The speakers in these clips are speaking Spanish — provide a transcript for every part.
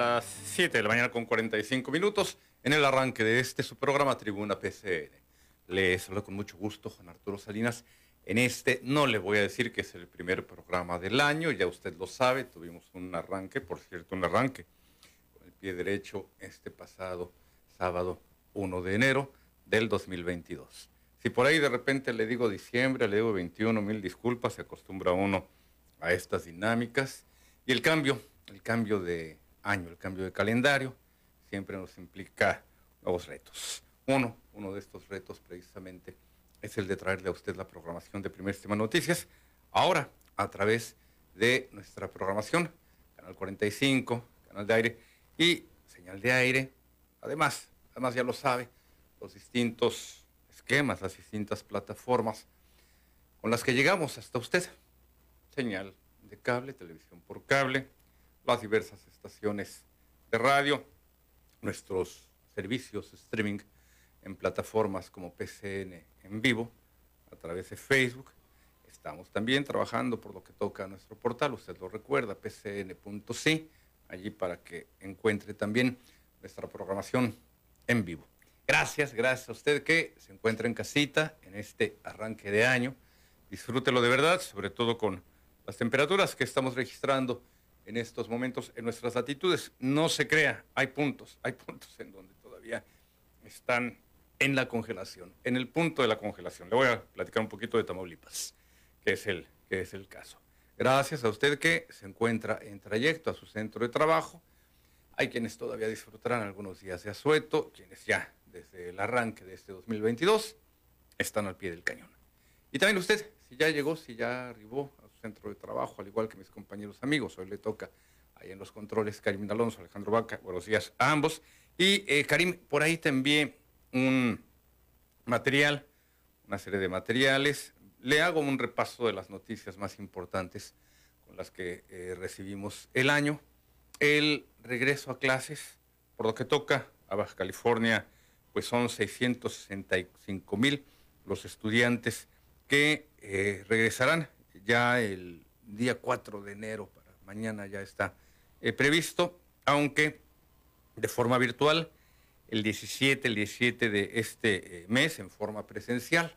las 7 de la mañana con 45 minutos en el arranque de este su programa Tribuna PCN. Les saludo con mucho gusto Juan Arturo Salinas. En este no le voy a decir que es el primer programa del año, ya usted lo sabe, tuvimos un arranque, por cierto, un arranque con el pie derecho este pasado sábado 1 de enero del 2022. Si por ahí de repente le digo diciembre, le digo 21, mil disculpas, se acostumbra uno a estas dinámicas. Y el cambio, el cambio de año, el cambio de calendario, siempre nos implica nuevos retos. Uno, uno de estos retos precisamente es el de traerle a usted la programación de Primer Sistema Noticias, ahora a través de nuestra programación, Canal 45, Canal de Aire y Señal de Aire. Además, además ya lo sabe, los distintos esquemas, las distintas plataformas con las que llegamos hasta usted. Señal de cable, televisión por cable, las diversas estaciones de radio, nuestros servicios streaming en plataformas como PCN en vivo, a través de Facebook. Estamos también trabajando por lo que toca a nuestro portal, usted lo recuerda, pcn.c, allí para que encuentre también nuestra programación en vivo. Gracias, gracias a usted que se encuentra en casita en este arranque de año. Disfrútelo de verdad, sobre todo con las temperaturas que estamos registrando en estos momentos en nuestras latitudes. No se crea, hay puntos, hay puntos en donde todavía están en la congelación, en el punto de la congelación. Le voy a platicar un poquito de Tamaulipas, que es el, que es el caso. Gracias a usted que se encuentra en trayecto a su centro de trabajo. Hay quienes todavía disfrutarán algunos días de asueto, quienes ya desde el arranque de este 2022 están al pie del cañón. Y también usted, si ya llegó, si ya arribó centro de trabajo, al igual que mis compañeros amigos, hoy le toca ahí en los controles Karim Alonso, Alejandro Vaca, buenos días a ambos. Y eh, Karim, por ahí te envié un material, una serie de materiales. Le hago un repaso de las noticias más importantes con las que eh, recibimos el año. El regreso a clases, por lo que toca a Baja California, pues son 665 mil los estudiantes que eh, regresarán ya el día 4 de enero, para mañana ya está eh, previsto, aunque de forma virtual el 17, el 17 de este eh, mes en forma presencial.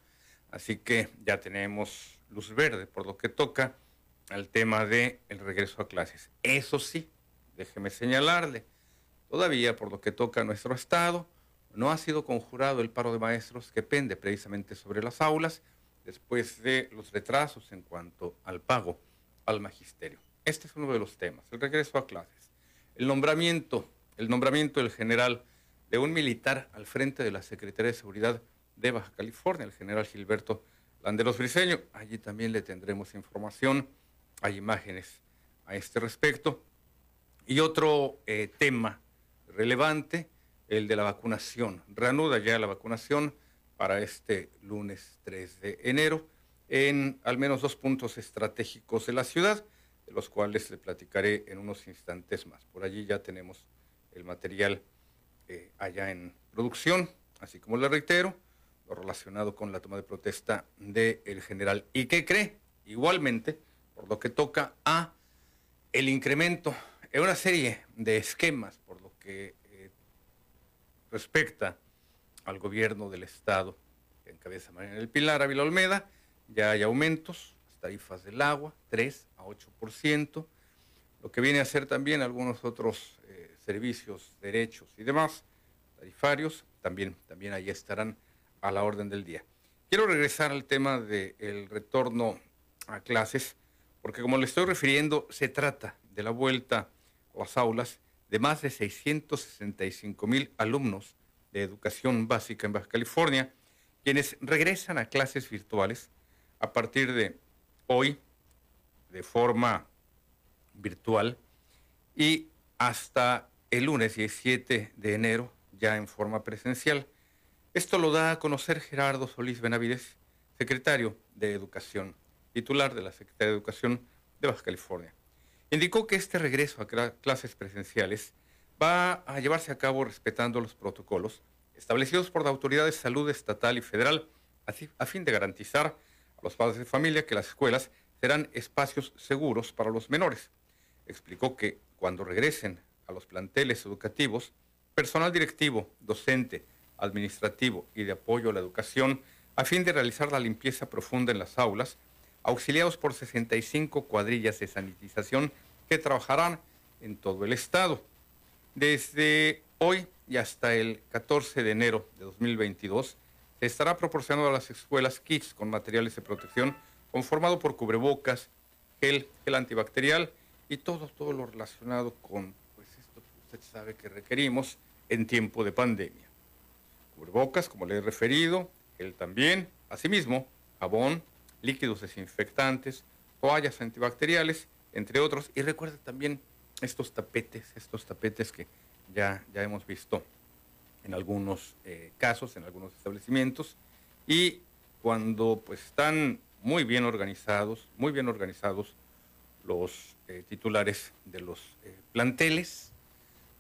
Así que ya tenemos luz verde por lo que toca al tema del el regreso a clases. Eso sí, déjeme señalarle, todavía por lo que toca a nuestro estado, no ha sido conjurado el paro de maestros que pende precisamente sobre las aulas después de los retrasos en cuanto al pago al magisterio. Este es uno de los temas, el regreso a clases. El nombramiento, el nombramiento del general de un militar al frente de la Secretaría de Seguridad de Baja California, el general Gilberto Landeros Briceño. Allí también le tendremos información, hay imágenes a este respecto. Y otro eh, tema relevante, el de la vacunación. Reanuda ya la vacunación para este lunes 3 de enero en al menos dos puntos estratégicos de la ciudad, de los cuales le platicaré en unos instantes más. Por allí ya tenemos el material eh, allá en producción, así como le reitero, lo relacionado con la toma de protesta del general. ¿Y qué cree? Igualmente, por lo que toca a el incremento en una serie de esquemas, por lo que eh, respecta al gobierno del Estado que encabeza María del Pilar Ávila Olmeda, ya hay aumentos, las tarifas del agua, 3 a 8%, lo que viene a ser también algunos otros eh, servicios, derechos y demás, tarifarios, también, también ahí estarán a la orden del día. Quiero regresar al tema del retorno a clases, porque como le estoy refiriendo, se trata de la vuelta a las aulas de más de 665 mil alumnos de educación básica en Baja California, quienes regresan a clases virtuales a partir de hoy de forma virtual y hasta el lunes 17 de enero ya en forma presencial. Esto lo da a conocer Gerardo Solís Benavides, secretario de Educación, titular de la Secretaría de Educación de Baja California. Indicó que este regreso a clases presenciales va a llevarse a cabo respetando los protocolos establecidos por la Autoridad de Salud Estatal y Federal, así, a fin de garantizar a los padres de familia que las escuelas serán espacios seguros para los menores. Explicó que cuando regresen a los planteles educativos personal directivo, docente, administrativo y de apoyo a la educación a fin de realizar la limpieza profunda en las aulas, auxiliados por 65 cuadrillas de sanitización que trabajarán en todo el estado. Desde hoy y hasta el 14 de enero de 2022 se estará proporcionando a las escuelas kits con materiales de protección conformado por cubrebocas, gel, gel antibacterial y todo, todo lo relacionado con pues esto que usted sabe que requerimos en tiempo de pandemia. Cubrebocas, como le he referido, gel también, asimismo, jabón, líquidos desinfectantes, toallas antibacteriales, entre otros. Y recuerde también estos tapetes, estos tapetes que ya, ya hemos visto en algunos eh, casos, en algunos establecimientos. Y cuando pues están muy bien organizados, muy bien organizados los eh, titulares de los eh, planteles,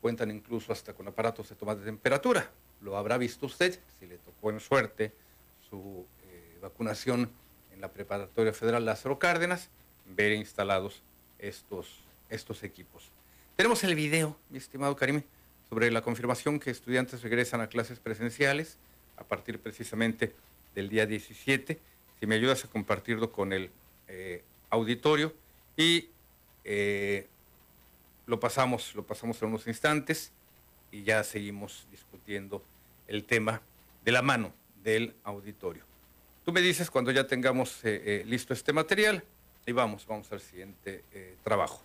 cuentan incluso hasta con aparatos de toma de temperatura. Lo habrá visto usted, si le tocó en suerte su vacunación en la Preparatoria Federal Lázaro Cárdenas, ver instalados estos, estos equipos. Tenemos el video, mi estimado Karim, sobre la confirmación que estudiantes regresan a clases presenciales a partir precisamente del día 17. Si me ayudas a compartirlo con el eh, auditorio y eh, lo pasamos, lo pasamos en unos instantes y ya seguimos discutiendo el tema de la mano del auditorio. Tú me dices cuando ya tengamos eh, listo este material y vamos, vamos al siguiente trabajo.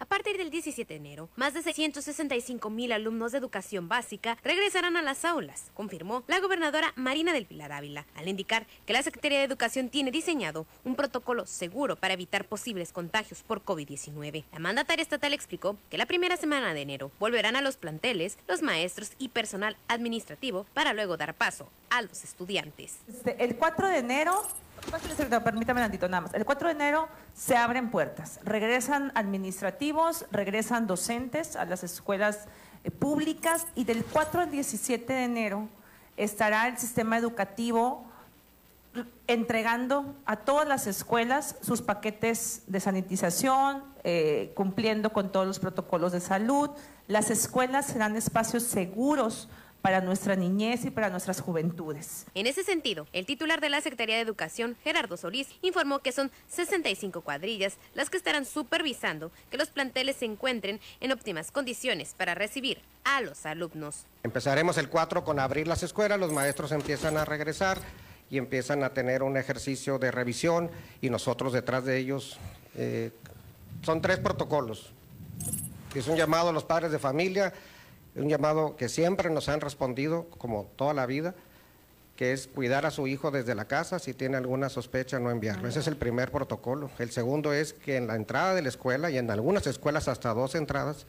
A partir del 17 de enero, más de 665 mil alumnos de educación básica regresarán a las aulas, confirmó la gobernadora Marina del Pilar Ávila, al indicar que la Secretaría de Educación tiene diseñado un protocolo seguro para evitar posibles contagios por COVID-19. La mandataria estatal explicó que la primera semana de enero volverán a los planteles los maestros y personal administrativo para luego dar paso a los estudiantes. Este, el 4 de enero Permítame tantito nada más. El 4 de enero se abren puertas. Regresan administrativos, regresan docentes a las escuelas eh, públicas y del 4 al 17 de enero estará el sistema educativo entregando a todas las escuelas sus paquetes de sanitización, eh, cumpliendo con todos los protocolos de salud. Las escuelas serán espacios seguros para nuestra niñez y para nuestras juventudes. En ese sentido, el titular de la Secretaría de Educación, Gerardo Solís, informó que son 65 cuadrillas las que estarán supervisando que los planteles se encuentren en óptimas condiciones para recibir a los alumnos. Empezaremos el 4 con abrir las escuelas, los maestros empiezan a regresar y empiezan a tener un ejercicio de revisión y nosotros detrás de ellos eh, son tres protocolos. Es un llamado a los padres de familia, un llamado que siempre nos han respondido, como toda la vida, que es cuidar a su hijo desde la casa, si tiene alguna sospecha, no enviarlo. Ese es el primer protocolo. El segundo es que en la entrada de la escuela, y en algunas escuelas hasta dos entradas,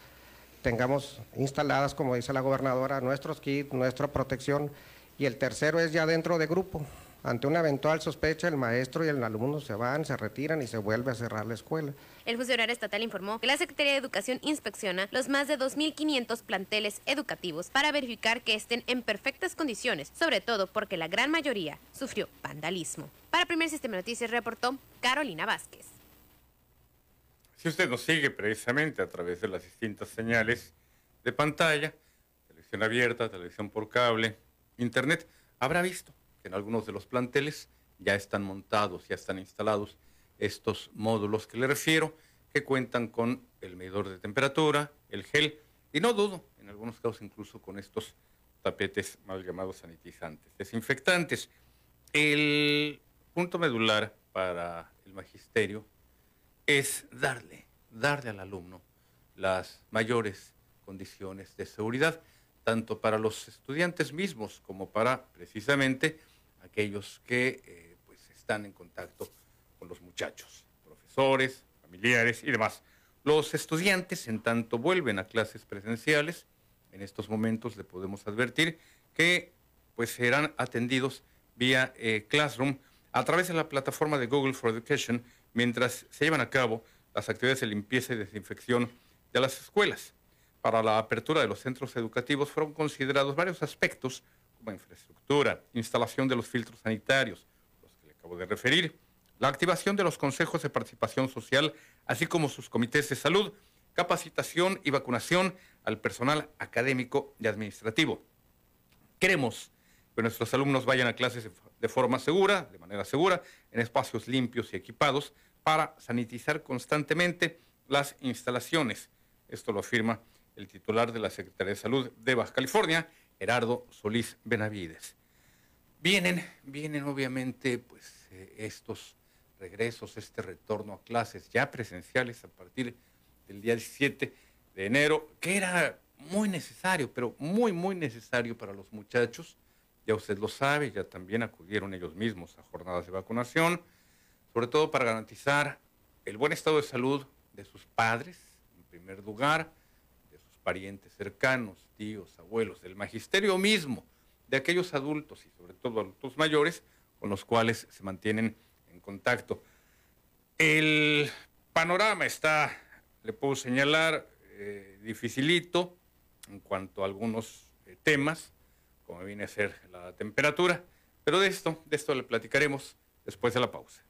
tengamos instaladas, como dice la gobernadora, nuestros kits, nuestra protección. Y el tercero es ya dentro de grupo. Ante una eventual sospecha, el maestro y el alumno se van, se retiran y se vuelve a cerrar la escuela. El funcionario estatal informó que la Secretaría de Educación inspecciona los más de 2.500 planteles educativos para verificar que estén en perfectas condiciones, sobre todo porque la gran mayoría sufrió vandalismo. Para Primer Sistema de Noticias reportó Carolina Vázquez. Si usted nos sigue precisamente a través de las distintas señales de pantalla, televisión abierta, televisión por cable, internet, habrá visto en algunos de los planteles ya están montados, ya están instalados estos módulos que le refiero, que cuentan con el medidor de temperatura, el gel, y no dudo, en algunos casos incluso con estos tapetes mal llamados sanitizantes, desinfectantes. El punto medular para el magisterio es darle, darle al alumno las mayores condiciones de seguridad, tanto para los estudiantes mismos como para precisamente aquellos que eh, pues están en contacto con los muchachos, profesores, familiares y demás. Los estudiantes, en tanto vuelven a clases presenciales, en estos momentos le podemos advertir que pues serán atendidos vía eh, Classroom a través de la plataforma de Google for Education mientras se llevan a cabo las actividades de limpieza y desinfección de las escuelas. Para la apertura de los centros educativos fueron considerados varios aspectos infraestructura, instalación de los filtros sanitarios, los que le acabo de referir, la activación de los consejos de participación social, así como sus comités de salud, capacitación y vacunación al personal académico y administrativo. Queremos que nuestros alumnos vayan a clases de forma segura, de manera segura, en espacios limpios y equipados para sanitizar constantemente las instalaciones. Esto lo afirma el titular de la Secretaría de Salud de Baja California, Gerardo Solís Benavides. Vienen, vienen obviamente pues eh, estos regresos, este retorno a clases ya presenciales a partir del día 17 de enero, que era muy necesario, pero muy, muy necesario para los muchachos. Ya usted lo sabe, ya también acudieron ellos mismos a jornadas de vacunación, sobre todo para garantizar el buen estado de salud de sus padres, en primer lugar, de sus parientes cercanos, tíos, abuelos, del magisterio mismo, de aquellos adultos y sobre todo adultos mayores con los cuales se mantienen en contacto. El panorama está, le puedo señalar, eh, dificilito en cuanto a algunos eh, temas, como viene a ser la temperatura, pero de esto, de esto le platicaremos después de la pausa.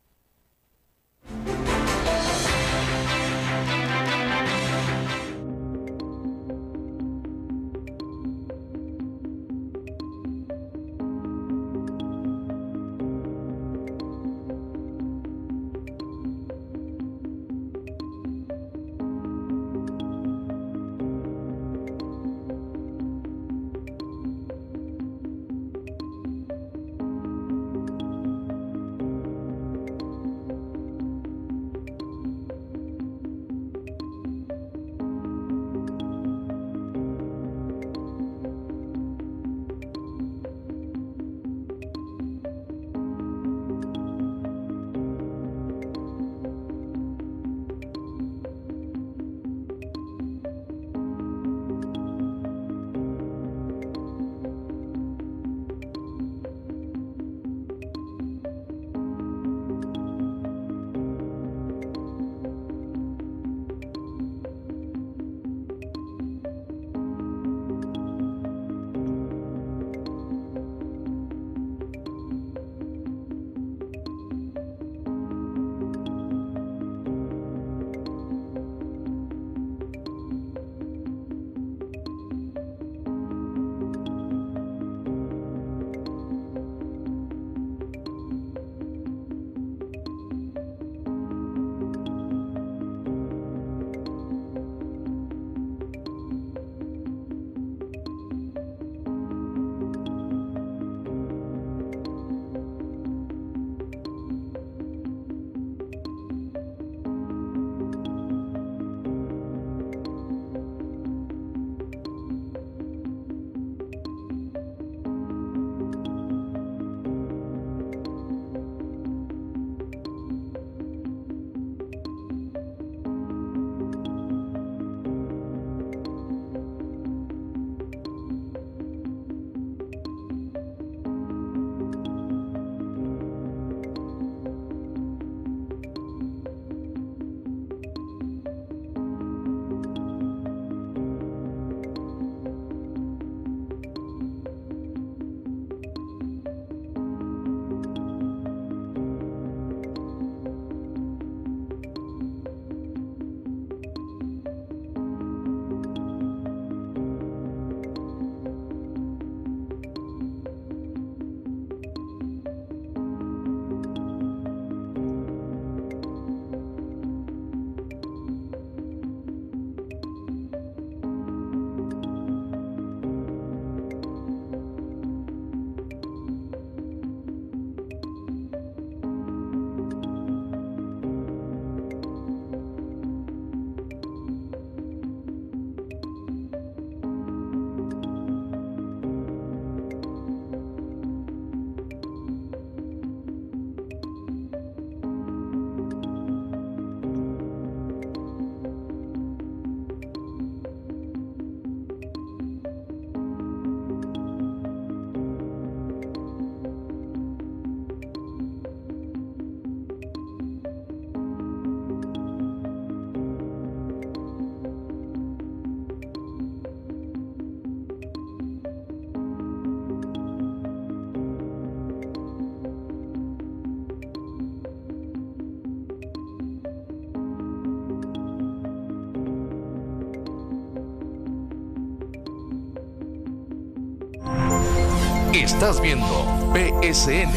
Estás viendo PSN,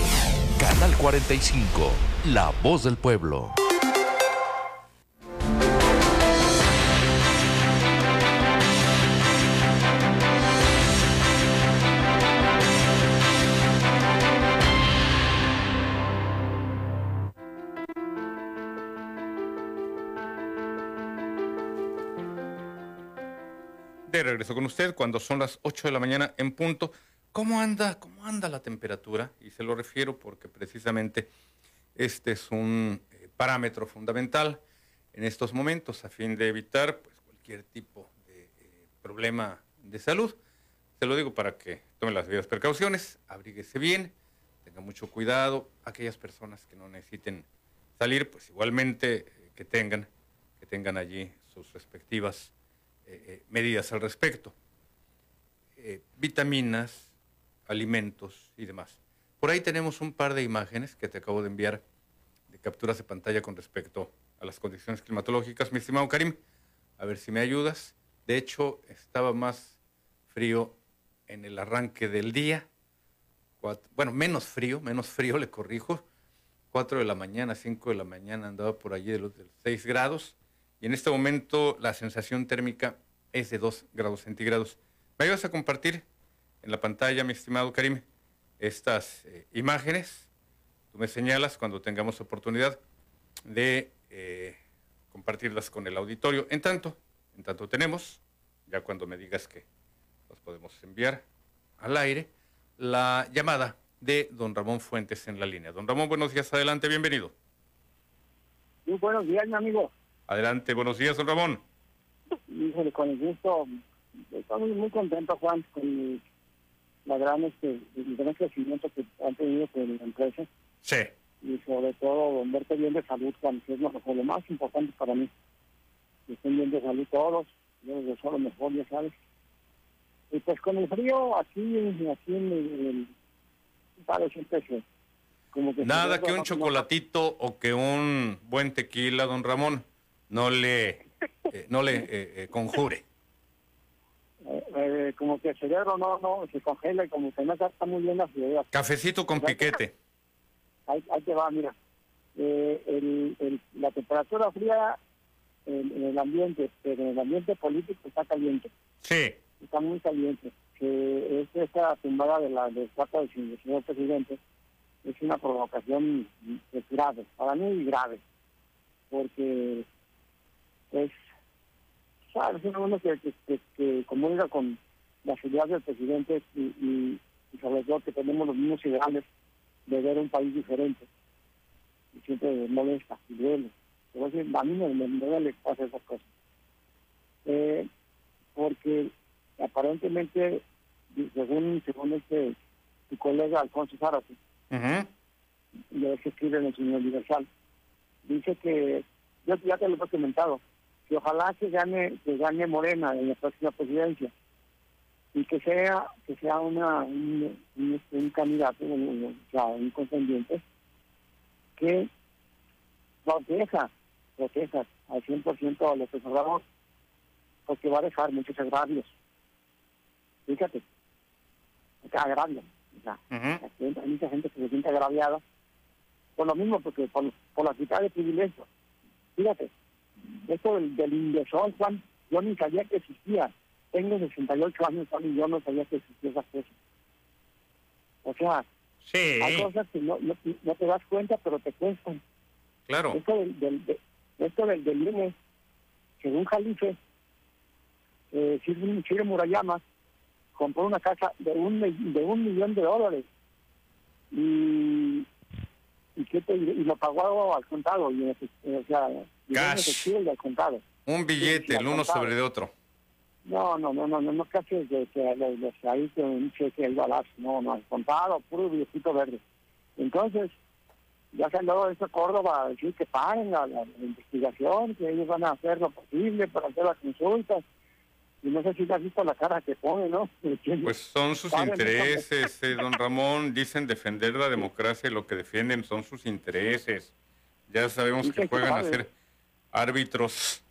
Canal 45, La Voz del Pueblo. De regreso con usted cuando son las 8 de la mañana en punto. ¿Cómo anda, anda la temperatura? Y se lo refiero porque precisamente este es un eh, parámetro fundamental en estos momentos a fin de evitar pues, cualquier tipo de eh, problema de salud. Se lo digo para que tomen las debidas precauciones, abríguese bien, tenga mucho cuidado. Aquellas personas que no necesiten salir, pues igualmente eh, que tengan, que tengan allí sus respectivas medidas al respecto. vitaminas, alimentos y demás. Por ahí tenemos un par de imágenes que te acabo de enviar de capturas de pantalla con respecto a las condiciones climatológicas. Mi estimado Karim, a ver si me ayudas. De hecho, estaba más frío en el arranque del día. bueno, menos frío, menos frío, le corrijo. 4 de la mañana, 5 de la mañana andaba por allí de los 6 grados. Y en este momento la sensación térmica es de 2 grados centígrados. ¿Me ayudas a compartir en la pantalla, mi estimado Karim, estas eh, imágenes. Tú me señalas cuando tengamos oportunidad de eh, compartirlas con el auditorio. En tanto, en tanto tenemos, ya cuando me digas que los podemos enviar al aire, la llamada de don Ramón Fuentes en la línea. Don Ramón, buenos días, adelante, bienvenido. Muy buenos días, mi amigo. Adelante, buenos días, don Ramón. Híjole, con el gusto, estamos muy contentos, Juan, con la gran este el gran crecimiento que han tenido con la empresa. Sí. Y sobre todo verte bien de salud cuando es lo, lo, más importante para mí. Que estén bien de salud todos yo les deseo lo mejor ya sabes. Y pues con el frío aquí aquí en el, el siempre se, como que nada que un chocolatito o que un buen tequila don Ramón no le eh, no le eh, eh, conjure eh, como que el cerebro no, no se congela y como que no está muy bien las ideas. Cafecito con piquete. Ahí, ahí te va, mira. Eh, el, el, la temperatura fría en, el ambiente, pero en el ambiente político está caliente. Sí. Está muy caliente. Que es esta tumbada de la del cuarto del señor presidente es una provocación grave, para mí grave, porque es es uno que, que, que, comunica con la seguridad del presidente y, sobre todo que tenemos los mismos ideales de ver un país diferente. Y siempre molesta y duele. Pero a mí me, me, duele hacer esas cosas. Eh, porque aparentemente, según, según este colega Alfonso Zárate, uh -huh. que escribe en el Señor Universal, dice que, yo ya te lo he comentado, que ojalá que gane que gane Morena en la próxima presidencia. Y que sea que sea una un, un, candidato o sea, un contendiente que proteja proteja al 100% a los conservadores porque va a dejar muchos agravios. Fíjate. Agravios o sea, hay mucha gente que se siente agraviada. Por lo mismo porque por, por la quita de privilegios. Fíjate esto del, del Juan, yo ni sabía que existía. Tengo 68 años, Juan, y yo no sabía que existía esa cosa. O sea, hay cosas que no, no, te das cuenta, pero te cuestan. Claro. Esto del, del, esto del, del INE, según Jalife, eh, Sir Murayama compró una casa de un, de un millón de dólares. Y y, qué te, y lo pagó al contado. Y, o sea, Cash. Y al contado. Un billete, el uno sobre el otro. No, no, no, no, no, no casi de que de, ahí que un cheque ahí balazo, no, no, al contado, puro billetito verde. Entonces, ya salió eso Córdoba a decir que paguen la, la, investigación, que ellos van a hacer lo posible para hacer las consultas y no sé si has visto la cara que pone, ¿no? Pues son sus intereses, eh, don Ramón. Dicen defender la democracia y lo que defienden son sus intereses. Ya sabemos que juegan a ser árbitros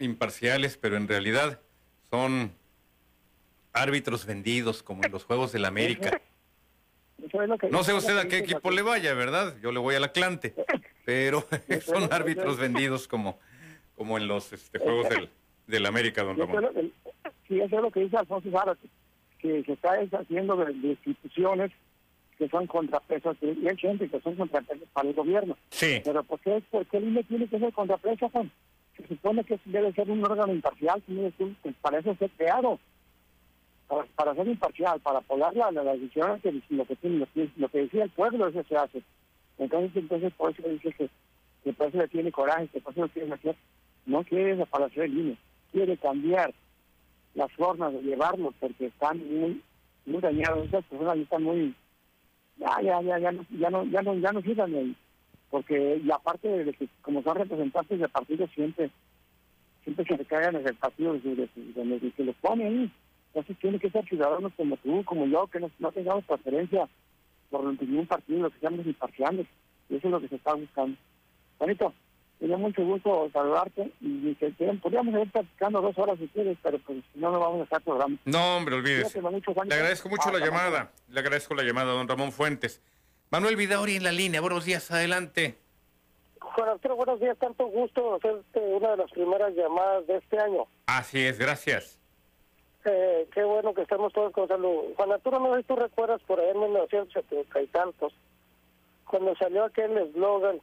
imparciales, pero en realidad son árbitros vendidos, como en los Juegos de la América. eso es lo que... No sé usted a qué equipo le vaya, ¿verdad? Yo le voy al Atlante, pero son árbitros vendidos como, como en los este, juegos del, del América, don Ramón. Sí, eso es lo que dice Alfonso Zárate, que se está deshaciendo de, de instituciones que son contrapesos, y hay gente que son contrapesos para el gobierno. Sí, Pero ¿por qué, por qué el INE tiene que ser contrapeso, Juan? Se supone que debe ser un órgano imparcial, que- pues para eso fue creado. Para, para ser imparcial, para apoyar la, la, decisión que lo que, tiene, lo, que, lo que decía el pueblo, eso se hace. Entonces, entonces por eso dice que, que por eso le tiene coraje, que por eso lo quiere hacer. No quiere desaparecer el INE, quiere cambiar las formas de llevarlo porque están muy, muy dañados. Esas personas están muy. Ya, ya, ya, ya, no, ya, no, ya, no, ya no sirven ahí. Porque, y aparte de que, como son representantes del partido, siempre siempre se recargan en el partido de, de, de- de- de que los pone ahí. Entonces, tiene que ser ciudadanos como tú, como yo, que no, no tengamos preferencia por ningún partido, lo que seamos imparciales. Y eso es lo que se está buscando. Bonito, me dio mucho gusto saludarte y que, podríamos ir platicando dos horas si quieres, pero pues si no, no vamos a estar programa. no, hombre, olvídese. Le agradezco mucho la Hasta mañana. llamada. Le agradezco la llamada, don Ramón Fuentes. Manuel Vidauri en la línea. Buenos días, adelante. Juan Arturo, buenos días. Tanto gusto hacerte una de las primeras llamadas de este año. Así es, gracias. Eh, qué bueno que estamos todos con salud. Juan Arturo, no sé si tú recuerdas por ahí en 1970 y tantos, cuando salió aquel eslogan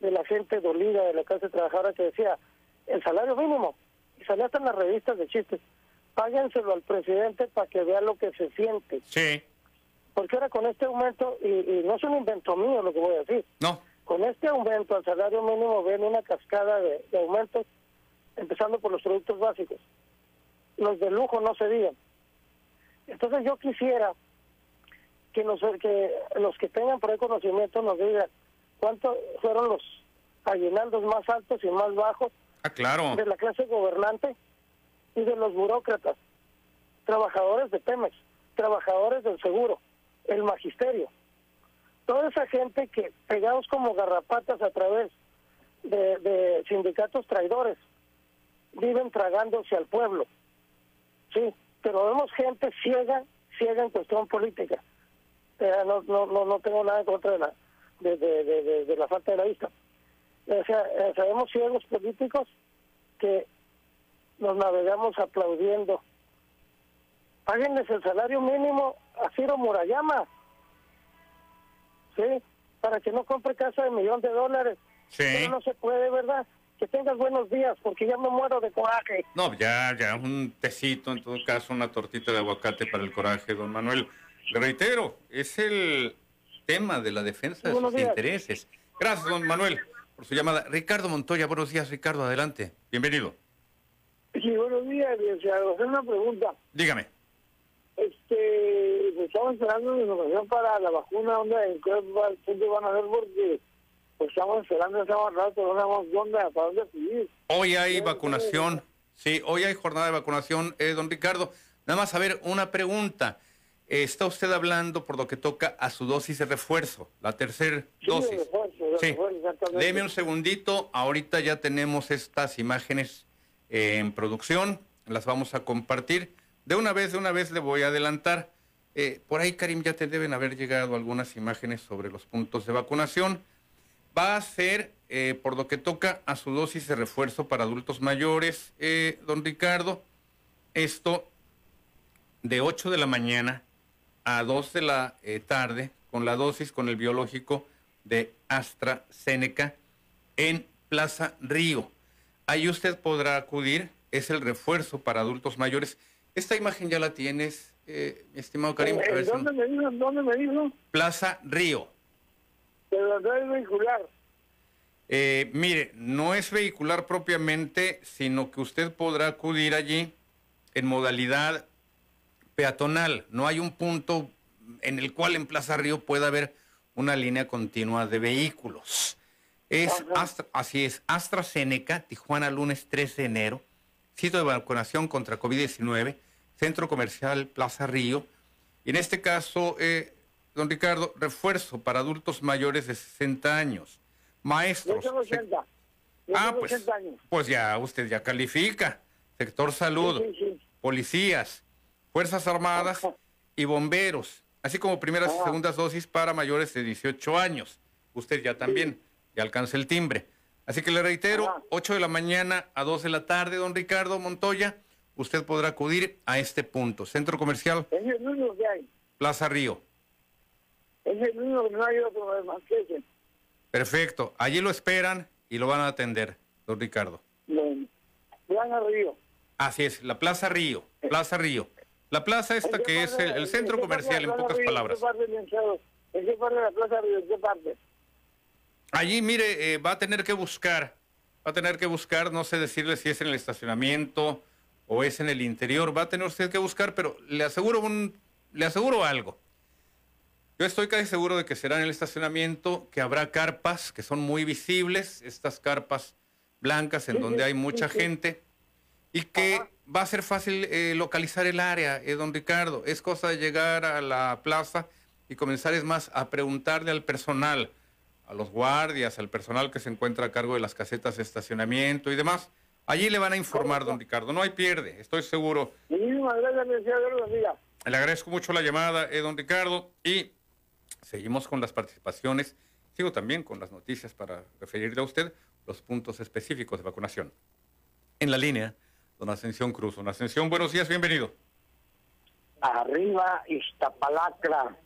de la gente dolida de la clase trabajadora que decía el salario mínimo. Y salía hasta en las revistas de chistes. Páguenselo al presidente para que vea lo que se siente. Sí, Porque ahora con este aumento, y, y no es un invento mío lo que voy a decir, no, Con este aumento al salario mínimo ven una cascada de, de aumentos, empezando por los productos básicos. Los de lujo no se digan. Entonces yo quisiera que, nos, que los que tengan por ahí conocimiento nos digan cuántos fueron los aguinaldos más altos y más bajos ah, claro. de la clase gobernante y de los burócratas, trabajadores de Pemex, trabajadores del seguro, el magisterio. Toda esa gente que pegados como garrapatas a través de, de sindicatos traidores viven tragándose al pueblo. Sí, pero vemos gente ciega, ciega en cuestión política. Eh, no, no, no, no tengo nada en contra de la, de, de, de, de- la falta de la vista. O sea, eh, sabemos ciegos políticos que nos navegamos aplaudiendo. Páguenles el salario mínimo a Ciro Murayama, ¿sí? Para que no compre casa de millón de dólares. Sí. Pero no se puede, ¿verdad? Que tengas buenos días, porque ya me muero de coraje. No, ya, ya, un tecito, en todo caso, una tortita de aguacate para el coraje, don Manuel. Le reitero, es el tema de la defensa de sus días. intereses. Gracias, don Manuel, por su llamada. Ricardo Montoya, buenos días, Ricardo, adelante. Bienvenido. Sí, buenos días, licenciado. Hacer una pregunta. Dígame. Este, pues, estamos esperando información para la vacuna, ¿dónde, en qué dónde van a ver? Porque pues, estamos esperando ese rato, no sabemos dónde, para dónde seguir. Hoy hay vacunación. Sí, hoy hay jornada de vacunación, eh, don Ricardo. Nada más, a ver, una pregunta. Está usted hablando por lo que toca a su dosis de refuerzo, la tercera Sí, dosis. refuerzo, Sí. refuerzo. Deme un segundito. Ahorita ya tenemos estas imágenes eh, en producción. Las vamos a compartir. De una vez, de una vez le voy a adelantar. Eh, por ahí, Karim, ya te deben haber llegado algunas imágenes sobre los puntos de vacunación. Va a ser, eh, por lo que toca a su dosis de refuerzo para adultos mayores, eh, don Ricardo, esto de 8 de la mañana a 2 de la eh, tarde con la dosis con el biológico de AstraZeneca en Plaza Río. Ahí usted podrá acudir, es el refuerzo para adultos mayores. Esta imagen ya la tienes, eh, mi estimado Karim. a ¿En ver si- dónde me dijo? ¿En dónde me dijo? Plaza Río. De la red vehicular. Eh, mire, no es vehicular propiamente, sino que usted podrá acudir allí en modalidad peatonal. No hay un punto en el cual en Plaza Río pueda haber una línea continua de vehículos. Es Astra- así es, AstraZeneca, Tijuana, lunes 13 de enero, sitio de vacunación contra COVID-19, Centro Comercial Plaza Río. Y en este caso, eh, don Ricardo, refuerzo para adultos mayores de 60 años, Yo maestros. tengo sec- 80. Yo Ah, tengo pues, 80 años. pues ya usted ya califica. Sector salud, Sí, sí, sí. policías, Fuerzas Armadas y bomberos. así como primeras y segundas dosis para mayores de 18 años. Usted ya también, ya alcanza el timbre. Así que le reitero, 8 de la mañana a 2 de la tarde, don Ricardo Montoya, usted podrá acudir a este punto. Centro Comercial Es el único que hay. Plaza Río. Es el único que no hay otro más que ese. Perfecto. Allí lo esperan y lo van a atender, don Ricardo. Plaza Río. Así es, la Plaza Río, Plaza Río. La plaza esta que es el, el centro comercial, en pocas palabras. ¿En qué parte, licenciado? ¿En qué parte de la Plaza Río? ¿En qué parte? Allí, mire, eh, va a tener que buscar, va a tener que buscar, no sé decirle si es en el estacionamiento o es en el interior, va a tener usted que buscar, pero le aseguro un, le aseguro algo. Yo estoy casi seguro de que será en el estacionamiento, que habrá carpas que son muy visibles, estas carpas blancas en donde hay mucha gente y que va a ser fácil eh, localizar el área, eh, don Ricardo. Es cosa de llegar a la plaza y comenzar, es más, a preguntarle al personal, a los guardias, al personal que se encuentra a cargo de las casetas de estacionamiento y demás. Allí le van a informar, don Ricardo. No hay pierde, estoy seguro. Muchísimas gracias. Le agradezco mucho la llamada, eh, don Ricardo, y seguimos con las participaciones. Sigo también con las noticias para referirle a usted los puntos específicos de vacunación. En la línea, don Ascensión Cruz. Don Ascensión, buenos días, bienvenido. Arriba, Iztapalacra.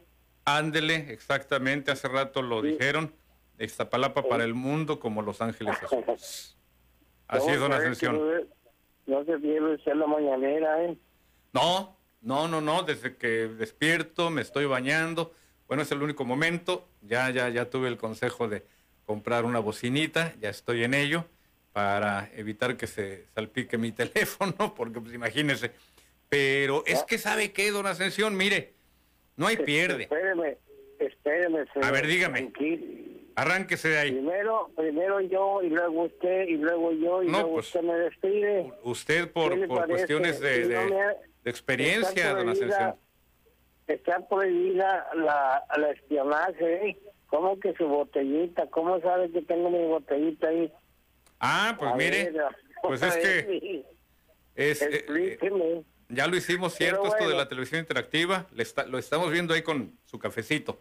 Ándele, exactamente, hace rato lo dijeron. Iztapalapa para el mundo como Los Ángeles Azules. Así es, don Ascensión. No se pierde ser la mañanera, ¿eh? No, no, no, no, desde que despierto, me estoy bañando. Bueno, es el único momento. Ya, ya, ya tuve el consejo de comprar una bocinita, ya estoy en ello, para evitar que se salpique mi teléfono, porque pues imagínese. Pero es que sabe qué, don Ascensión, mire, no hay pierde. Espéreme, espéreme. A señor. ver, dígame. Arránquese de ahí. Primero, primero yo, y luego usted, y luego yo, y No, luego pues, usted me despide. Usted ¿Qué por, por cuestiones de, no de- experiencia, don Ascensión. Está prohibida la, la espionaje, ¿eh? ¿Cómo que su botellita? ¿Cómo sabe que tengo mi botellita ahí? Ah, pues mire, pues es que es, eh, eh, ya lo hicimos cierto esto de la televisión interactiva, le está- lo estamos viendo ahí con su cafecito.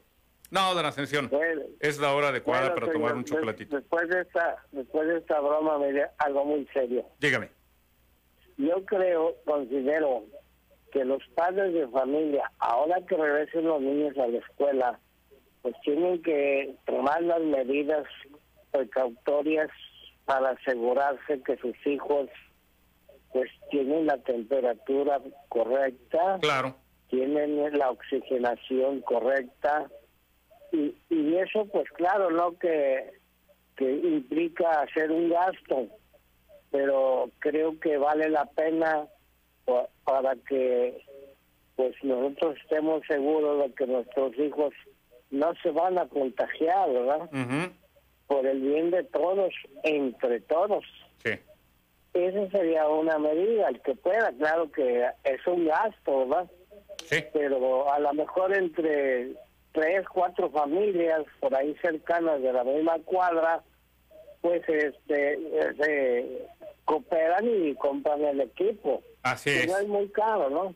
No, don Ascensión, Bueno, es la hora adecuada bueno, para tomar señor, un chocolatito. Después de esta, después de esta broma, me diré algo muy serio. Dígame. Yo creo, considero que los padres de familia, ahora que regresen los niños a la escuela, pues tienen que tomar las medidas precautorias para asegurarse que sus hijos pues tienen la temperatura correcta, Claro, tienen la oxigenación correcta y, y eso pues claro, ¿no? Que, que implica hacer un gasto, pero creo que vale la pena pa- para que pues nosotros estemos seguros de que nuestros hijos no se van a contagiar, ¿verdad? ujú, Por el bien de todos, entre todos. sí, Esa sería una medida, el que pueda, claro que es un gasto, ¿verdad? sí, pero a lo mejor entre tres, cuatro familias por ahí cercanas de la misma cuadra, pues este se cooperan y compran el equipo. así es. no es muy caro, ¿no?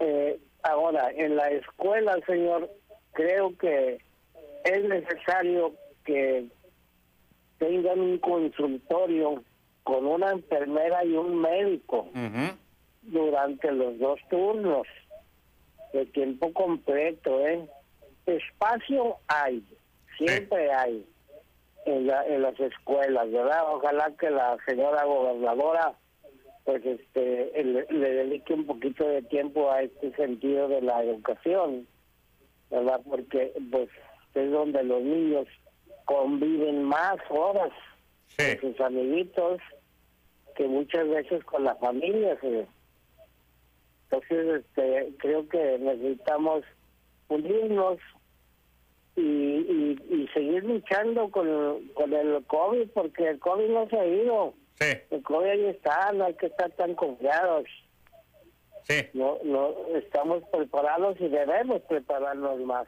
Eh, ahora, en la escuela, señor, creo que es necesario que tengan un consultorio con una enfermera y un médico durante los dos turnos de tiempo completo, ¿eh? Espacio hay, siempre hay en, la- en las escuelas, ¿verdad? Ojalá que la señora gobernadora pues este le, le dedique un poquito de tiempo a este sentido de la educación, ¿verdad? Porque pues es donde los niños conviven más horas sí, con sus amiguitos que muchas veces con la familia. ¿sí? Entonces, este, creo que necesitamos unirnos y, y, y seguir luchando con, con el COVID, porque el COVID no se ha ido. sí, El COVID ahí está, no hay que estar tan confiados. sí. No, no estamos preparados y debemos prepararnos más.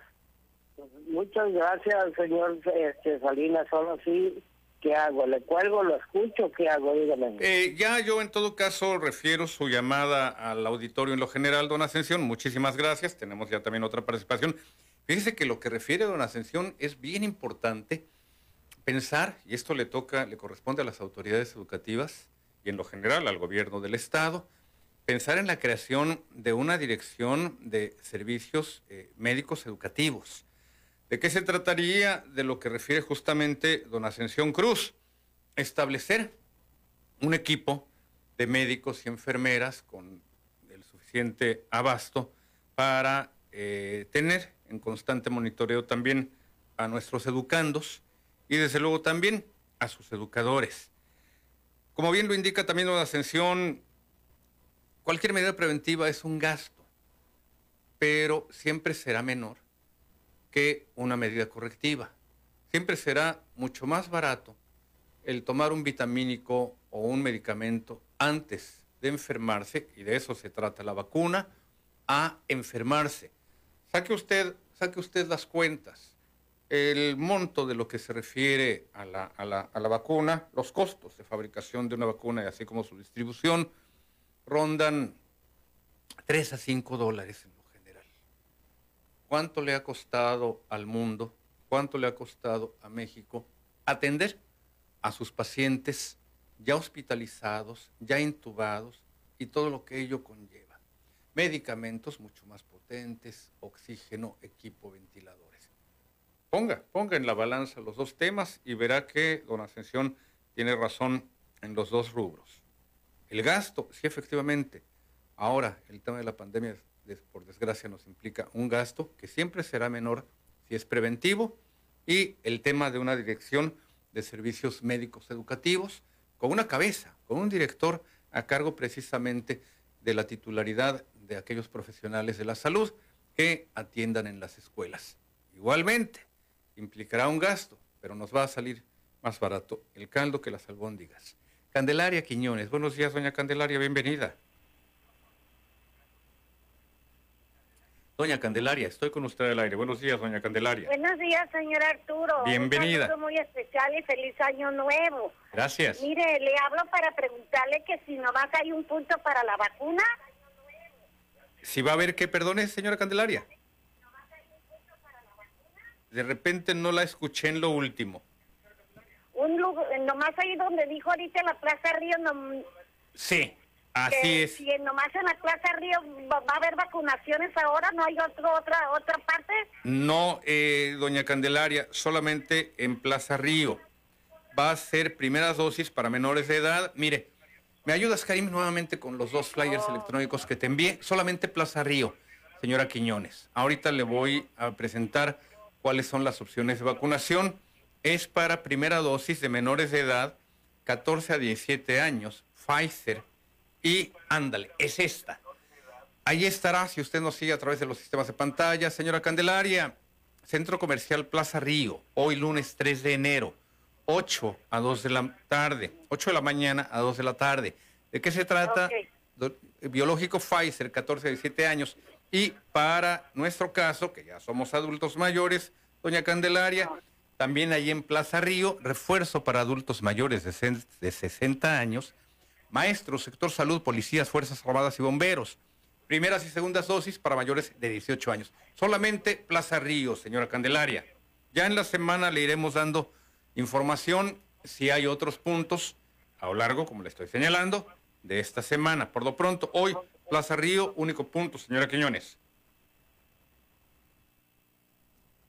Muchas gracias, señor este, Salinas. Solo así ¿Qué hago? ¿Le cuelgo, lo escucho? ¿Qué hago? Dígame. Eh, ya yo en todo caso refiero su llamada al auditorio en lo general, don Ascensión. Muchísimas gracias. Tenemos ya también otra participación. Fíjese que lo que refiere don Ascensión es bien importante pensar, y esto le toca, le corresponde a las autoridades educativas y en lo general al gobierno del Estado, pensar en la creación de una dirección de servicios eh, médicos educativos. ¿De qué se trataría? De lo que refiere justamente don Ascensión Cruz, establecer un equipo de médicos y enfermeras con el suficiente abasto para eh, tener en constante monitoreo también a nuestros educandos y desde luego también a sus educadores. Como bien lo indica también don Ascensión, cualquier medida preventiva es un gasto, pero siempre será menor que una medida correctiva. Siempre será mucho más barato el tomar un vitamínico o un medicamento antes de enfermarse, y de eso se trata la vacuna, a enfermarse. Saque usted, saque usted las cuentas. El monto de lo que se refiere a la, a la, a la vacuna, los costos de fabricación de una vacuna y así como su distribución, rondan 3 a 5 dólares cuánto le ha costado al mundo, cuánto le ha costado a México atender a sus pacientes ya hospitalizados, ya intubados y todo lo que ello conlleva. Medicamentos mucho más potentes, oxígeno, equipo, ventiladores. Ponga, ponga en la balanza los dos temas y verá que don Ascensión tiene razón en los dos rubros. El gasto, sí efectivamente, ahora el tema de la pandemia por desgracia nos implica un gasto que siempre será menor si es preventivo y el tema de una dirección de servicios médicos educativos con una cabeza, con un director a cargo precisamente de la titularidad de aquellos profesionales de la salud que atiendan en las escuelas. Igualmente, implicará un gasto, pero nos va a salir más barato el caldo que las albóndigas. Candelaria Quiñones, buenos días, doña Candelaria, bienvenida. Doña Candelaria, estoy con usted al aire. Buenos días, doña Candelaria. Buenos días, señor Arturo. Bienvenida. Un saludo muy especial y feliz año nuevo. Gracias. Mire, le hablo para preguntarle que si nomás hay un punto para la vacuna. Si va a haber que, perdone, señora Candelaria. De repente no la escuché en lo último. Un lugar, nomás ahí donde dijo ahorita la Plaza Río. No, sí. Así es. Si nomás en la Plaza Río va, a haber vacunaciones ahora, ¿no hay otro, otra otra parte? No, eh, doña Candelaria, solamente en Plaza Río. Va a ser primeras dosis para menores de edad. Mire, me ayudas, Karim, nuevamente con los dos flyers Oh. electrónicos que te envié. Solamente Plaza Río, señora Quiñones. Ahorita le voy a presentar cuáles son las opciones de vacunación. Es para primera dosis de menores de edad, 14 a 17 años, Pfizer. Y ándale, es esta. Ahí estará, si usted nos sigue a través de los sistemas de pantalla, señora Candelaria. Centro Comercial Plaza Río, hoy lunes 3 de enero, 8 a 2 de la tarde, 8 de la mañana a 2 de la tarde. ¿De qué se trata? Do- Biológico Pfizer, 14 a 17 años. Y para nuestro caso, que ya somos adultos mayores, doña Candelaria, también ahí en Plaza Río, refuerzo para adultos mayores de 60 años, maestros, sector salud, policías, fuerzas armadas y bomberos. Primeras y segundas dosis para mayores de 18 años. Solamente Plaza Río, señora Candelaria. Ya en la semana le iremos dando información si hay otros puntos a lo largo, como le estoy señalando, de esta semana. Por lo pronto, hoy, Plaza Río, único punto, señora Quiñones.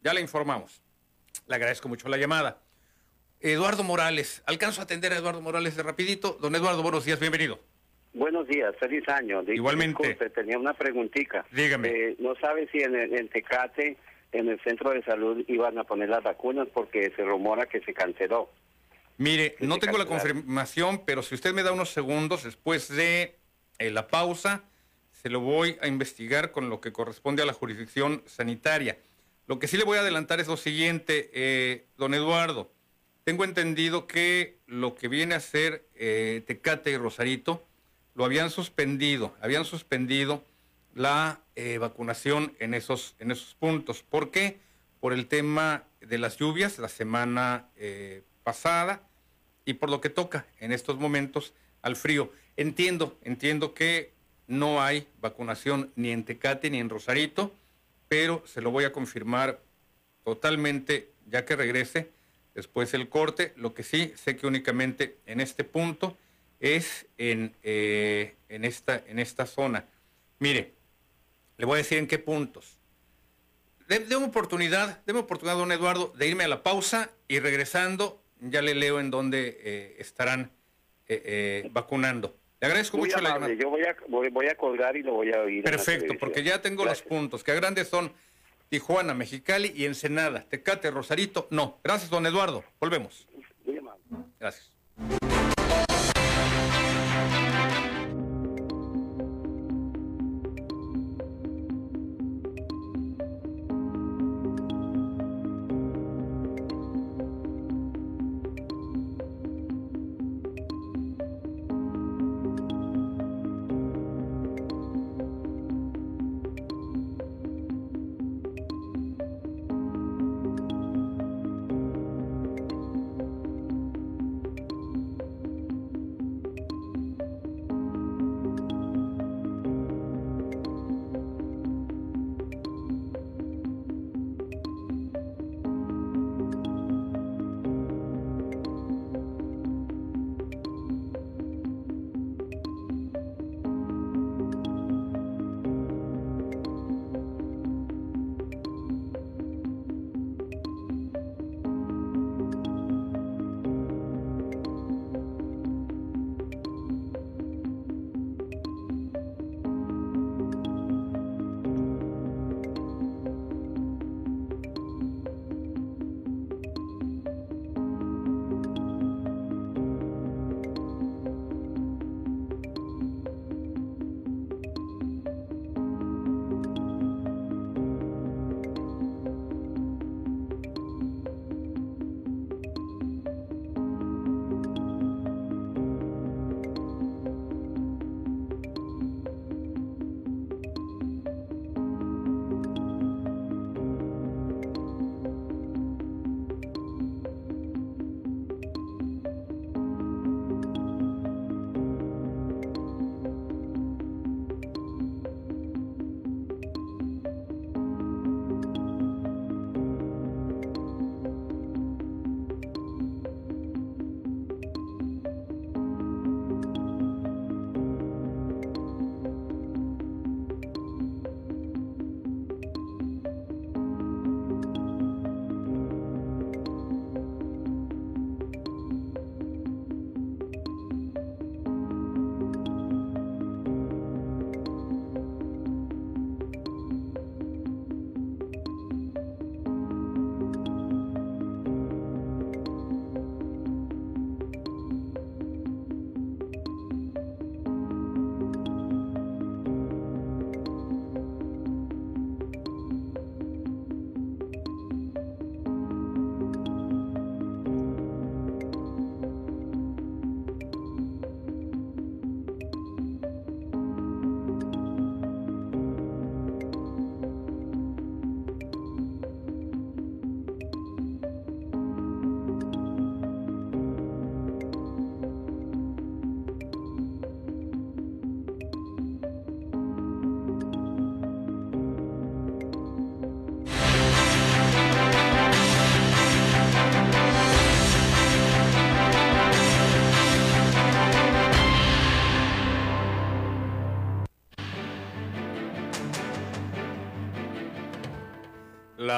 Ya le informamos. Le agradezco mucho la llamada. Eduardo Morales, alcanzo a atender a Eduardo Morales de rapidito. Don Eduardo, buenos días, bienvenido. Buenos días, feliz año. Igualmente. Disculpe, tenía una preguntita. Dígame. Eh, no sabe si en, el- en Tecate, en el centro de salud, iban a poner las vacunas porque se rumora que se canceló. Mire, no tengo la confirmación, pero si usted me da unos segundos después de eh, la pausa, se lo voy a investigar con lo que corresponde a la jurisdicción sanitaria. Lo que sí le voy a adelantar es lo siguiente, eh, don Eduardo. Tengo entendido que lo que viene a ser eh, Tecate y Rosarito lo habían suspendido, habían suspendido la eh, vacunación en esos, en esos puntos. ¿Por qué? Por el tema de las lluvias la semana eh, pasada y por lo que toca en estos momentos al frío. Entiendo, entiendo que no hay vacunación ni en Tecate ni en Rosarito, pero se lo voy a confirmar totalmente ya que regrese después el corte. Lo que sí sé que únicamente en este punto es en, eh, en, esta, en esta zona. Mire, le voy a decir en qué puntos. Deme oportunidad, déme oportunidad, don Eduardo, de irme a la pausa y regresando ya le leo en dónde eh, estarán eh, vacunando. Le agradezco mucho la llamada. Yo voy a, voy, a colgar y lo voy a oír. Perfecto, porque ya tengo los puntos, que grandes son Tijuana, Mexicali y Ensenada. Tecate, Rosarito, no. Gracias, don Eduardo. Volvemos. Gracias.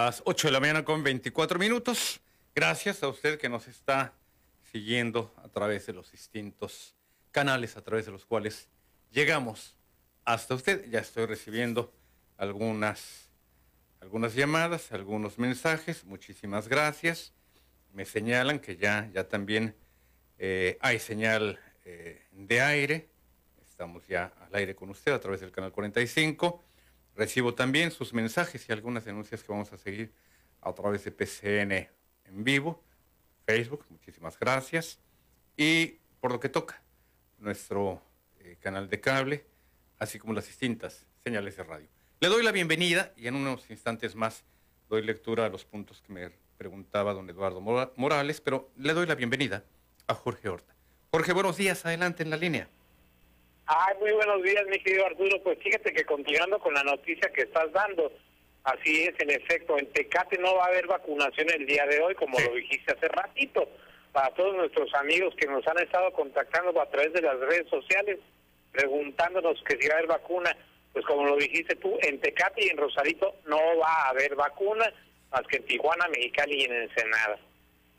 Las 8 de la mañana con 24 minutos. Gracias a usted que nos está siguiendo a través de los distintos canales a través de los cuales llegamos hasta usted. Ya estoy recibiendo algunas, algunas llamadas, algunos mensajes. Muchísimas gracias. Me señalan que ya, ya también eh, hay señal eh, de aire. Estamos ya al aire con usted a través del canal 45. Recibo también sus mensajes y algunas denuncias que vamos a seguir a través de PCN en vivo, Facebook, muchísimas gracias. Y por lo que toca, nuestro eh, canal de cable, así como las distintas señales de radio. Le doy la bienvenida y en unos instantes más doy lectura a los puntos que me preguntaba don Eduardo Morales, pero le doy la bienvenida a Jorge Horta. Jorge, buenos días, adelante en la línea. Ay, muy buenos días, mi querido Arturo. Pues fíjate que continuando con la noticia que estás dando, así es, en efecto, en Tecate no va a haber vacunación el día de hoy, como lo dijiste hace ratito. Para todos nuestros amigos que nos han estado contactando a través de las redes sociales, preguntándonos que si va a haber vacuna, pues como lo dijiste tú, en Tecate y en Rosarito no va a haber vacuna, más que en Tijuana, Mexicali y en Ensenada.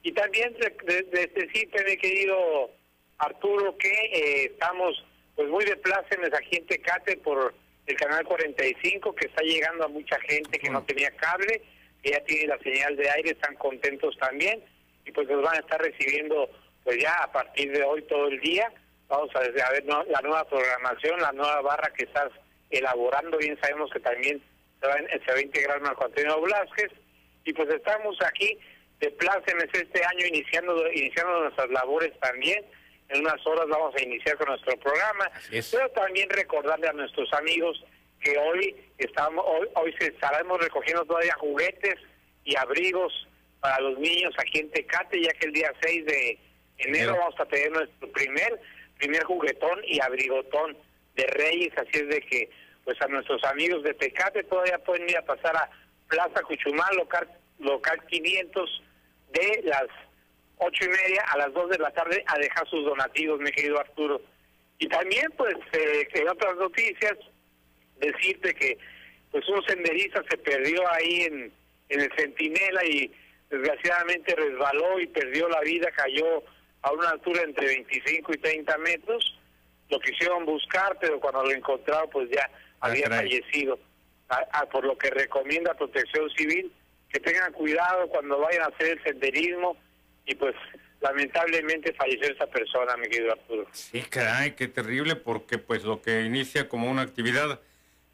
Y también de, decirte, mi querido Arturo, que eh, estamos pues muy de plácemes aquí en Tecate por el canal 45, que está llegando a mucha gente que no tenía cable, que ya tiene la señal de aire, están contentos también, y pues nos van a estar recibiendo pues ya a partir de hoy todo el día. Vamos a, ver la nueva programación, la nueva barra que estás elaborando, bien sabemos que también se va, se va a integrar Marco Antonio Blasquez, y pues estamos aquí de plácemes este año iniciando, iniciando nuestras labores también. En unas horas vamos a iniciar con nuestro programa. Pero también recordarle a nuestros amigos que hoy estamos hoy, hoy se estaremos recogiendo todavía juguetes y abrigos para los niños aquí en Tecate, ya que el día 6 de enero vamos a tener nuestro primer primer juguetón y abrigotón de Reyes, así es de que pues a nuestros amigos de Tecate todavía pueden ir a pasar a Plaza Cuchumal, local, local 500 de las ocho y media a las dos de la tarde a dejar sus donativos, mi querido Arturo. Y también, pues, eh, en otras noticias, decirte que pues un senderista se perdió ahí en, en el Centinela y desgraciadamente resbaló y perdió la vida, cayó a una altura entre 25 y 30 metros. Lo quisieron buscar, pero cuando lo encontraron, pues ya ah, había fallecido. por lo que recomienda Protección Civil que tengan cuidado cuando vayan a hacer el senderismo y pues lamentablemente falleció esa persona, mi querido Arturo. Sí, caray, qué terrible porque pues lo que inicia como una actividad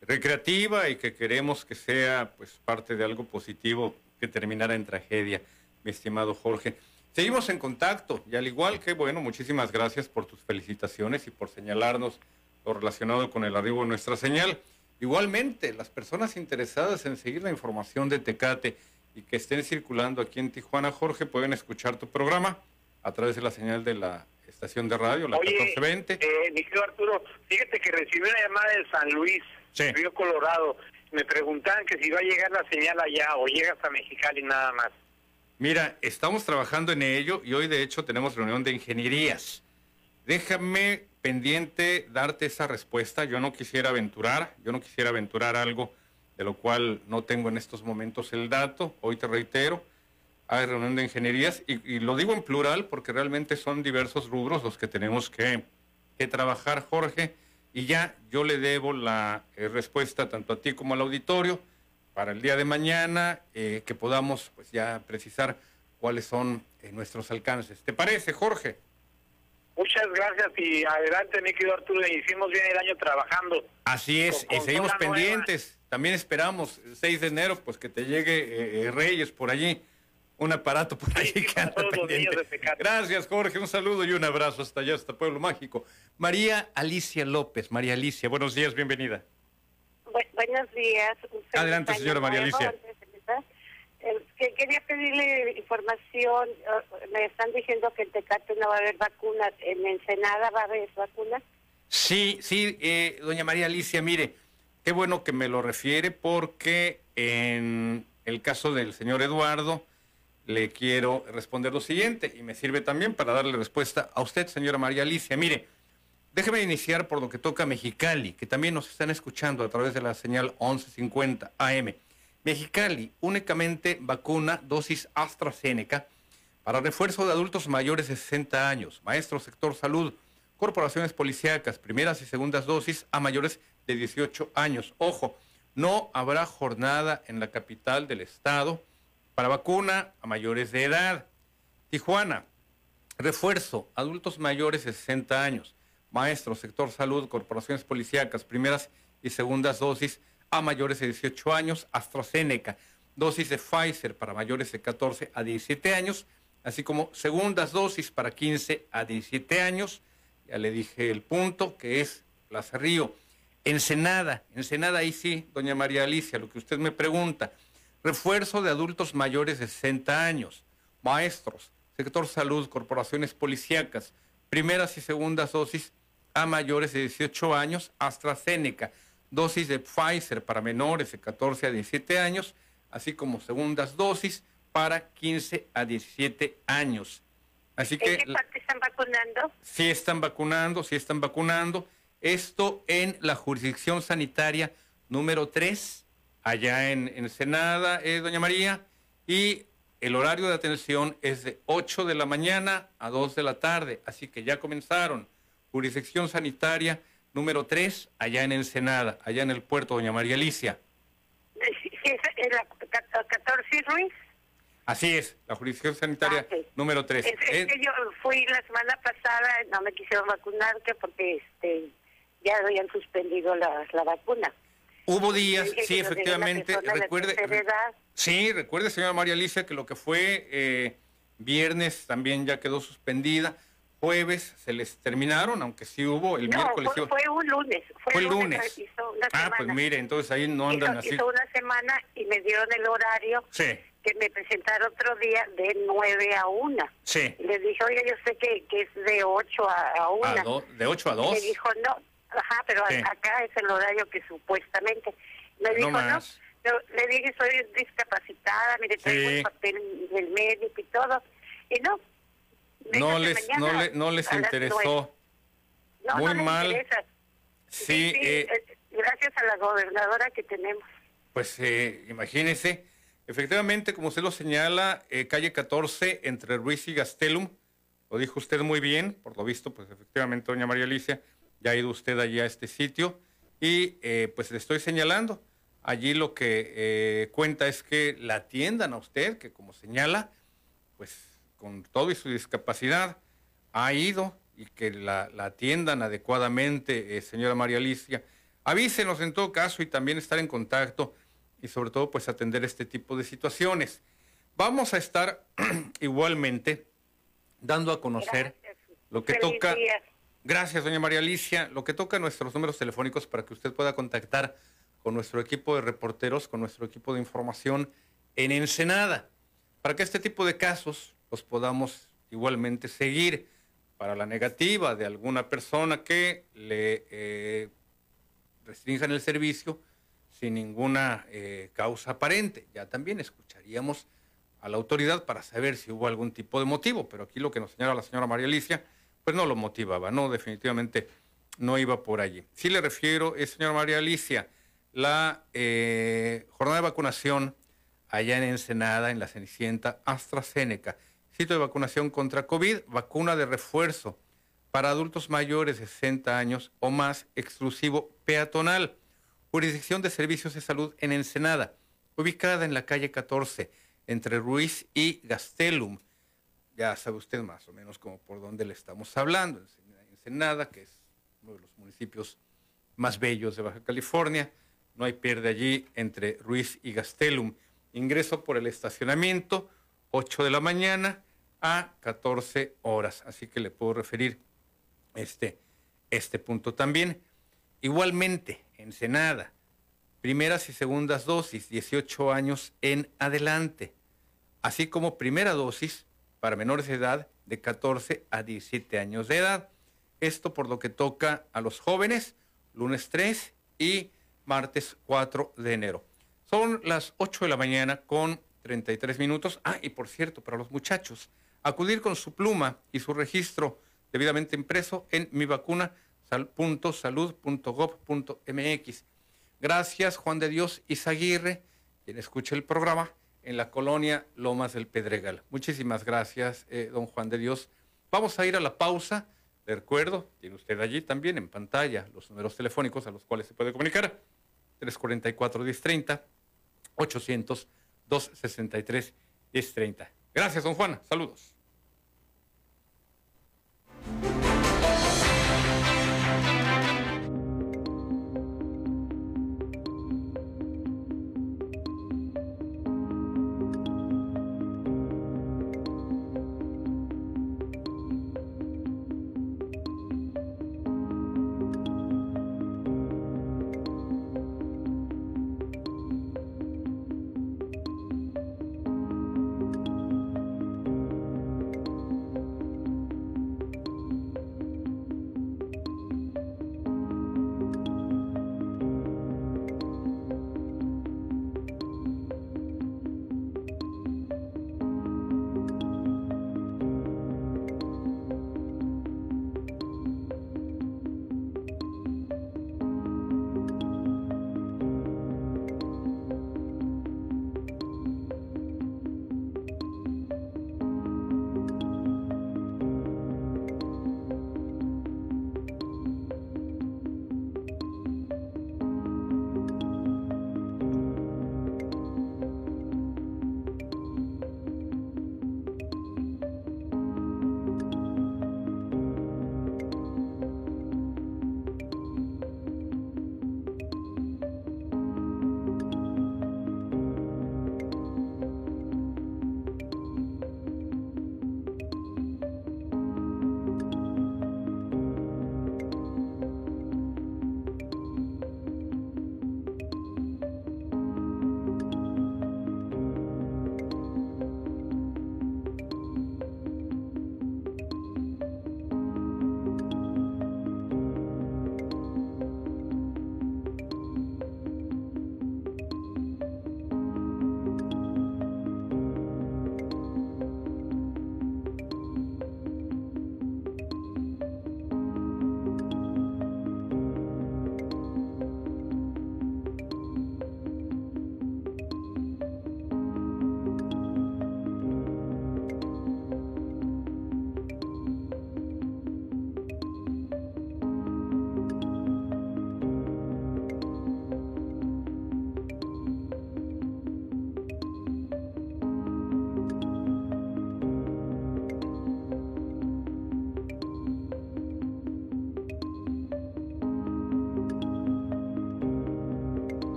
recreativa y que queremos que sea pues parte de algo positivo que terminara en tragedia, mi estimado Jorge. Seguimos en contacto y al igual que, bueno, muchísimas gracias por tus felicitaciones y por señalarnos lo relacionado con el arribo de nuestra señal. Igualmente, las personas interesadas en seguir la información de Tecate y que estén circulando aquí en Tijuana, Jorge, pueden escuchar tu programa a través de la señal de la estación de radio, la 1420. Eh, mi querido Arturo, fíjate que recibí una llamada de San Luis, Río Colorado. Me preguntaban que si va a llegar la señal allá o llega hasta Mexicali nada más. Mira, estamos trabajando en ello y hoy de hecho tenemos reunión de ingenierías. Déjame pendiente darte esa respuesta. Yo no quisiera aventurar, yo no quisiera aventurar algo de lo cual no tengo en estos momentos el dato. Hoy te reitero, hay reunión de ingenierías y, lo digo en plural porque realmente son diversos rubros los que tenemos que, trabajar, Jorge. Y ya yo le debo la eh, respuesta tanto a ti como al auditorio para el día de mañana, eh, que podamos pues ya precisar cuáles son eh, nuestros alcances. ¿Te parece, Jorge? Muchas gracias y adelante, mi querido Arturo. Hicimos bien el año trabajando. Así es, y seguimos pendientes. También esperamos el 6 de enero, pues que te llegue eh, eh, Reyes por allí. Un aparato por allí que anda pendiente. Gracias, Jorge. Un saludo y un abrazo hasta allá, hasta Pueblo Mágico. María Alicia López. María Alicia, buenos días, bienvenida. buenos días. Adelante, señora María Alicia. Quería pedirle información. Me están diciendo que en Tecate no va a haber vacunas. ¿En Ensenada va a haber vacunas? Sí, sí, eh, doña María Alicia, mire, qué bueno que me lo refiere porque en el caso del señor Eduardo le quiero responder lo siguiente y me sirve también para darle respuesta a usted, señora María Alicia. Mire, déjeme iniciar por lo que toca Mexicali, que también nos están escuchando a través de la señal 1150 AM. Mexicali únicamente vacuna dosis AstraZeneca para refuerzo de adultos mayores de 60 años, maestro sector salud, corporaciones policíacas, primeras y segundas dosis a mayores de 18 años. Ojo, no habrá jornada en la capital del estado para vacuna a mayores de edad. Tijuana, refuerzo, adultos mayores de 60 años, maestro, sector salud, corporaciones policíacas, primeras y segundas dosis a mayores de 18 años, AstraZeneca, dosis de Pfizer para mayores de 14 a 17 años, así como segundas dosis para 15 a 17 años. Ya le dije el punto, que es Plaza Río. Ensenada, Ensenada ahí sí, doña María Alicia, lo que usted me pregunta. Refuerzo de adultos mayores de 60 años, maestros, sector salud, corporaciones policíacas, primeras y segundas dosis a mayores de 18 años, AstraZeneca, dosis de Pfizer para menores de 14 a 17 años, así como segundas dosis para 15 a 17 años. Así que, ¿En qué parte están vacunando? Sí están vacunando, sí están vacunando. Esto en la jurisdicción sanitaria número 3, allá en Ensenada, eh, doña María, y el horario de atención es de 8 de la mañana a 2 de la tarde, así que ya comenzaron. Jurisdicción sanitaria número 3, allá en Ensenada, allá en el puerto, doña María Alicia. Sí, es la 14 Ruiz. Así es, la jurisdicción sanitaria Ah, número 3. Es, es que yo fui la semana pasada, no me quisieron vacunar que porque este ya habían suspendido la, la vacuna. Hubo días, sí, una efectivamente, recuerde, sí, recuerde, señora María Alicia, que lo que fue eh, viernes también ya quedó suspendida, jueves se les terminaron, aunque sí hubo, el No, miércoles... fue, fue un lunes. Fue, Fue el lunes. lunes. Ah, semana. pues mire, entonces ahí no andan hizo, así. hizo una semana y me dieron el horario Sí, que me presentaron otro día de 9 a 1. sí, le dije, oye, yo sé que, que es de 8 a, a 1. a do- de 8 a Y 2. me dijo, no, ajá, pero Sí. acá es el horario que supuestamente. Me No dijo, no, más. Yo le dije, soy discapacitada, mire, traigo Sí. el papel del médico y todo. Y no. No les, mañana no, le- no les interesó. No, Muy no mal. interesa. Sí, eh, eh, gracias a la gobernadora que tenemos. Pues eh, imagínese, efectivamente, como usted lo señala, eh, calle 14 entre Ruiz y Gastelum, lo dijo usted muy bien, por lo visto, pues efectivamente, doña María Alicia, ya ha ido usted allí a este sitio y eh, pues le estoy señalando, allí lo que eh, cuenta es que la atiendan a usted, que como señala, pues con todo y su discapacidad ha ido y que la, la atiendan adecuadamente, eh, señora María Alicia. Avísenos en todo caso y también estar en contacto y sobre todo pues atender este tipo de situaciones. Vamos a estar igualmente dando a conocer lo que Feliz toca. día. Gracias, doña María Alicia. Lo que toca nuestros números telefónicos para que usted pueda contactar con nuestro equipo de reporteros, con nuestro equipo de información en Ensenada, para que este tipo de casos los podamos igualmente seguir para la negativa de alguna persona que le eh, restrinjan el servicio sin ninguna eh, causa aparente. Ya también escucharíamos a la autoridad para saber si hubo algún tipo de motivo, pero aquí lo que nos señala la señora María Alicia, pues no lo motivaba, no, definitivamente no iba por allí. Sí le refiero, eh, señora María Alicia, la eh, jornada de vacunación allá en Ensenada, en la Cenicienta, AstraZeneca, sitio de vacunación contra COVID, vacuna de refuerzo para adultos mayores de 60 años o más, exclusivo peatonal. Jurisdicción de Servicios de Salud en Ensenada, ubicada en la calle 14, entre Ruiz y Gastelum. Ya sabe usted más o menos como por dónde le estamos hablando. Ensenada, que es uno de los municipios más bellos de Baja California. No hay pierde allí entre Ruiz y Gastelum. Ingreso por el estacionamiento, 8 de la mañana a 14 horas. Así que le puedo referir este, este punto también. Igualmente, Ensenada, primeras y segundas dosis, 18 años en adelante, así como primera dosis para menores de edad de 14 a 17 años de edad. Esto por lo que toca a los jóvenes, lunes 3 y martes 4 de enero. Son las 8 de la mañana con 33 minutos. Ah, y por cierto, para los muchachos, acudir con su pluma y su registro debidamente impreso en mivacuna.salud.gov.mx. Gracias, Juan de Dios Izaguirre, quien escucha el programa en la colonia Lomas del Pedregal. Muchísimas gracias, eh, don Juan de Dios. Vamos a ir a la pausa. De recuerdo, tiene usted allí también en pantalla los números telefónicos a los cuales se puede comunicar. 344-1030, 800-263-1030. Gracias, don Juan. Saludos.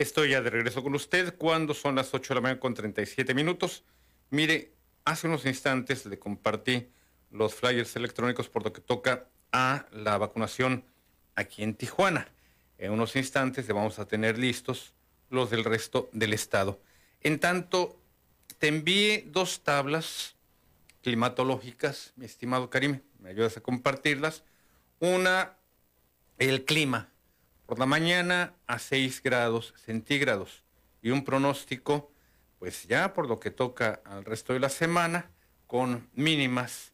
Estoy ya de regreso con usted cuando son las 8 de la mañana con 37 minutos. Mire, hace unos instantes le compartí los flyers electrónicos por lo que toca a la vacunación aquí en Tijuana. En unos instantes le vamos a tener listos los del resto del estado. En tanto, te envié dos tablas climatológicas, mi estimado Karim, me ayudas a compartirlas. Una, el clima, por la mañana a 6 grados centígrados y un pronóstico, pues ya por lo que toca al resto de la semana, con mínimas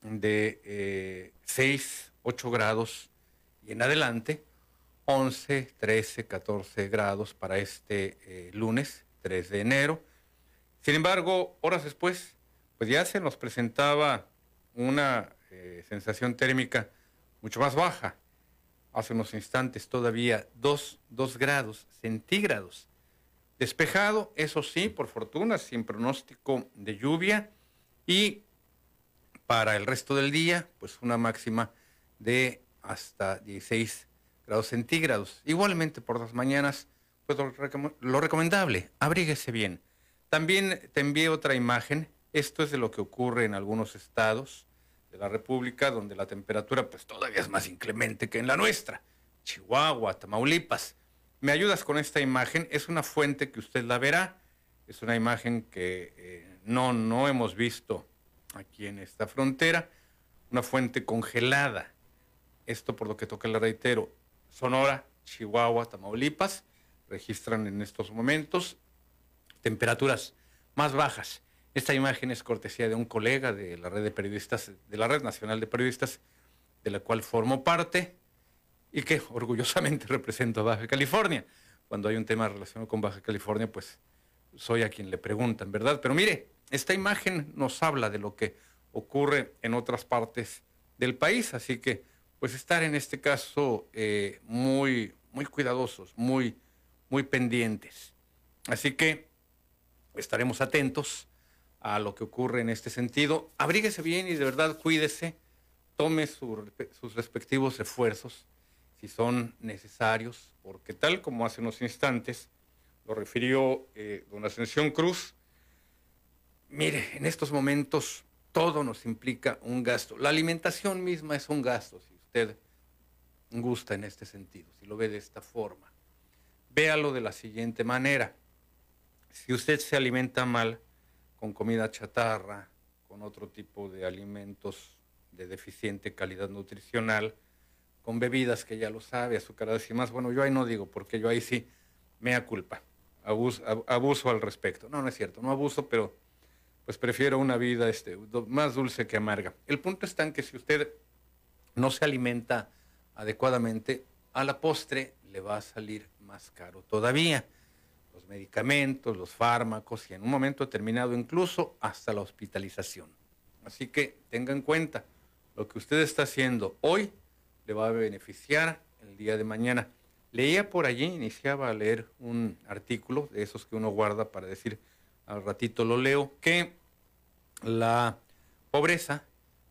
de 6, eh, 8 grados y en adelante, 11, 13, 14 grados para este eh, lunes 3 de enero. Sin embargo, horas después, pues ya se nos presentaba una eh, sensación térmica mucho más baja. Hace unos instantes todavía 2, 2 grados centígrados. Despejado, eso sí, por fortuna, sin pronóstico de lluvia. Y para el resto del día, pues una máxima de hasta 16 grados centígrados. Igualmente por las mañanas, pues lo, lo recomendable, abríguese bien. También te envié otra imagen esto es de lo que ocurre en algunos estados de la República, donde la temperatura pues todavía es más inclemente que en la nuestra. Chihuahua, Tamaulipas. ¿Me ayudas con esta imagen? Es una fuente que usted la verá. Es una imagen que eh, no, no hemos visto aquí en esta frontera. Una fuente congelada. Esto por lo que toca le reitero. Sonora, Chihuahua, Tamaulipas registran en estos momentos temperaturas más bajas. Esta imagen es cortesía de un colega de la red de periodistas, de la Red Nacional de Periodistas, de la cual formo parte y que orgullosamente represento a Baja California. Cuando hay un tema relacionado con Baja California, pues soy a quien le preguntan, ¿verdad? Pero mire, esta imagen nos habla de lo que ocurre en otras partes del país, así que pues estar en este caso eh, muy, muy cuidadosos, muy, muy pendientes. Así que estaremos atentos a lo que ocurre en este sentido. Abríguese bien y de verdad cuídese, tome sus respectivos esfuerzos si son necesarios, porque tal como hace unos instantes lo refirió eh, don Ascensión Cruz, mire, en estos momentos todo nos implica un gasto. La alimentación misma es un gasto, si usted gusta en este sentido, si lo ve de esta forma. Véalo de la siguiente manera. Si usted se alimenta mal, con comida chatarra, con otro tipo de alimentos de deficiente calidad nutricional, con bebidas que ya lo sabe, azucaradas y más. Bueno, yo ahí no digo, porque yo ahí sí me da culpa, abuso, abuso al respecto. No, no es cierto, no abuso, pero pues prefiero una vida este, más dulce que amarga. El punto está en que si usted no se alimenta adecuadamente, a la postre le va a salir más caro todavía los medicamentos, los fármacos y en un momento determinado incluso hasta la hospitalización. Así que tenga en cuenta, lo que usted está haciendo hoy le va a beneficiar el día de mañana. Leía por allí, iniciaba a leer un artículo de esos que uno guarda para decir al ratito lo leo, que la pobreza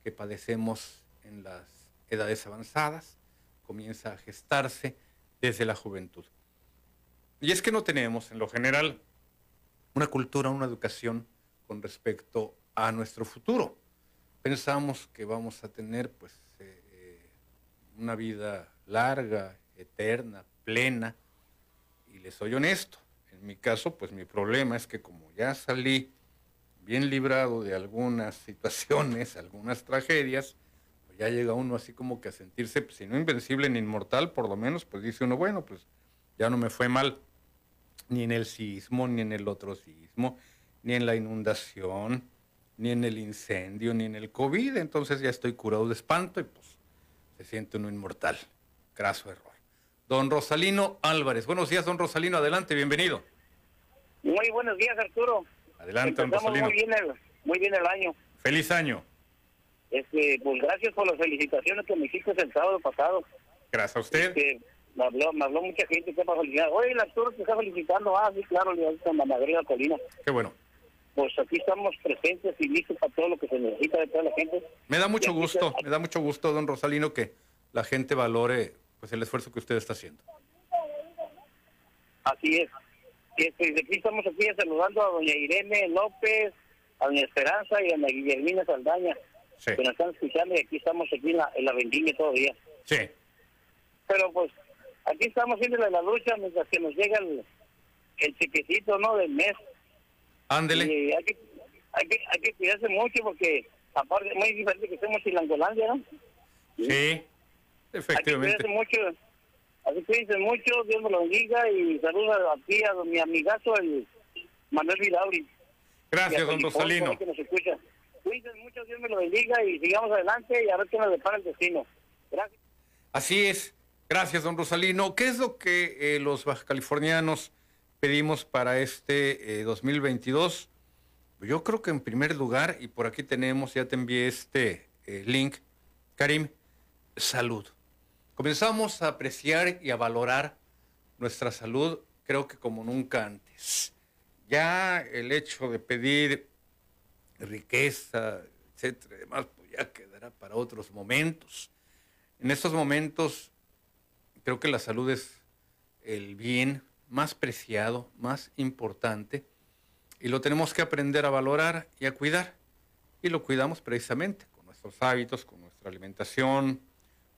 que padecemos en las edades avanzadas comienza a gestarse desde la juventud. Y es que no tenemos, en lo general, una cultura, una educación con respecto a nuestro futuro. Pensamos que vamos a tener pues eh, una vida larga, eterna, plena, y les soy honesto. En mi caso, pues mi problema es que como ya salí bien librado de algunas situaciones, algunas tragedias, pues ya llega uno así como que a sentirse, pues, si no invencible ni inmortal, por lo menos, pues dice uno, bueno, pues ya no me fue mal ni en el sismo, ni en el otro sismo, ni en la inundación, ni en el incendio, ni en el COVID. Entonces ya estoy curado de espanto y pues se siente uno inmortal. Graso error. Don Rosalino Álvarez. Buenos días, don Rosalino. Adelante, bienvenido. Muy buenos días, Arturo. Adelante, don Rosalino. Muy bien, el, muy bien el año. Feliz año. Este, pues gracias por las felicitaciones que me hiciste el sábado pasado. Gracias a usted. Este, me habló, me habló mucha gente que para felicitar. Oye, el actor te está felicitando. Ah, sí, claro, le a Madrid Colina. Qué bueno. Pues aquí estamos presentes y listos para todo lo que se necesita de toda la gente. Me da mucho gusto, me da mucho gusto, don Rosalino, que la gente valore pues el esfuerzo que usted está haciendo. Así es. Este, aquí estamos aquí saludando a doña Irene López, a doña Esperanza y a doña Guillermina Saldaña, Sí. que nos están escuchando y aquí estamos aquí en la, en la vendimia todavía. Sí. Pero pues aquí estamos haciendo la lucha mientras que nos llega el, el chequecito, ¿no? Del mes. Ándele. Y hay que, hay que, hay que cuidarse mucho porque aparte es muy diferente que estemos en Langolandia, ¿no? Sí. Hay que Efectivamente. cuidarse mucho. Así que cuídense mucho, Dios me lo bendiga y saludos aquí a mi amigazo, el Manuel Vidauri. Gracias, a don Rosalino. Que nos escucha. Cuídense mucho, Dios me lo bendiga y sigamos adelante y a ver qué nos depara el destino. Gracias. Así es. Gracias, don Rosalino. ¿Qué es lo que eh, los bajacalifornianos pedimos para este eh, 2022? Yo creo que en primer lugar, y por aquí tenemos, ya te envié este eh, link, Karim, salud. Comenzamos a apreciar y a valorar nuestra salud, creo que como nunca antes. Ya el hecho de pedir riqueza, etcétera, y demás, pues ya quedará para otros momentos. En estos momentos, creo que la salud es el bien más preciado, más importante, y lo tenemos que aprender a valorar y a cuidar. Y lo cuidamos precisamente con nuestros hábitos, con nuestra alimentación,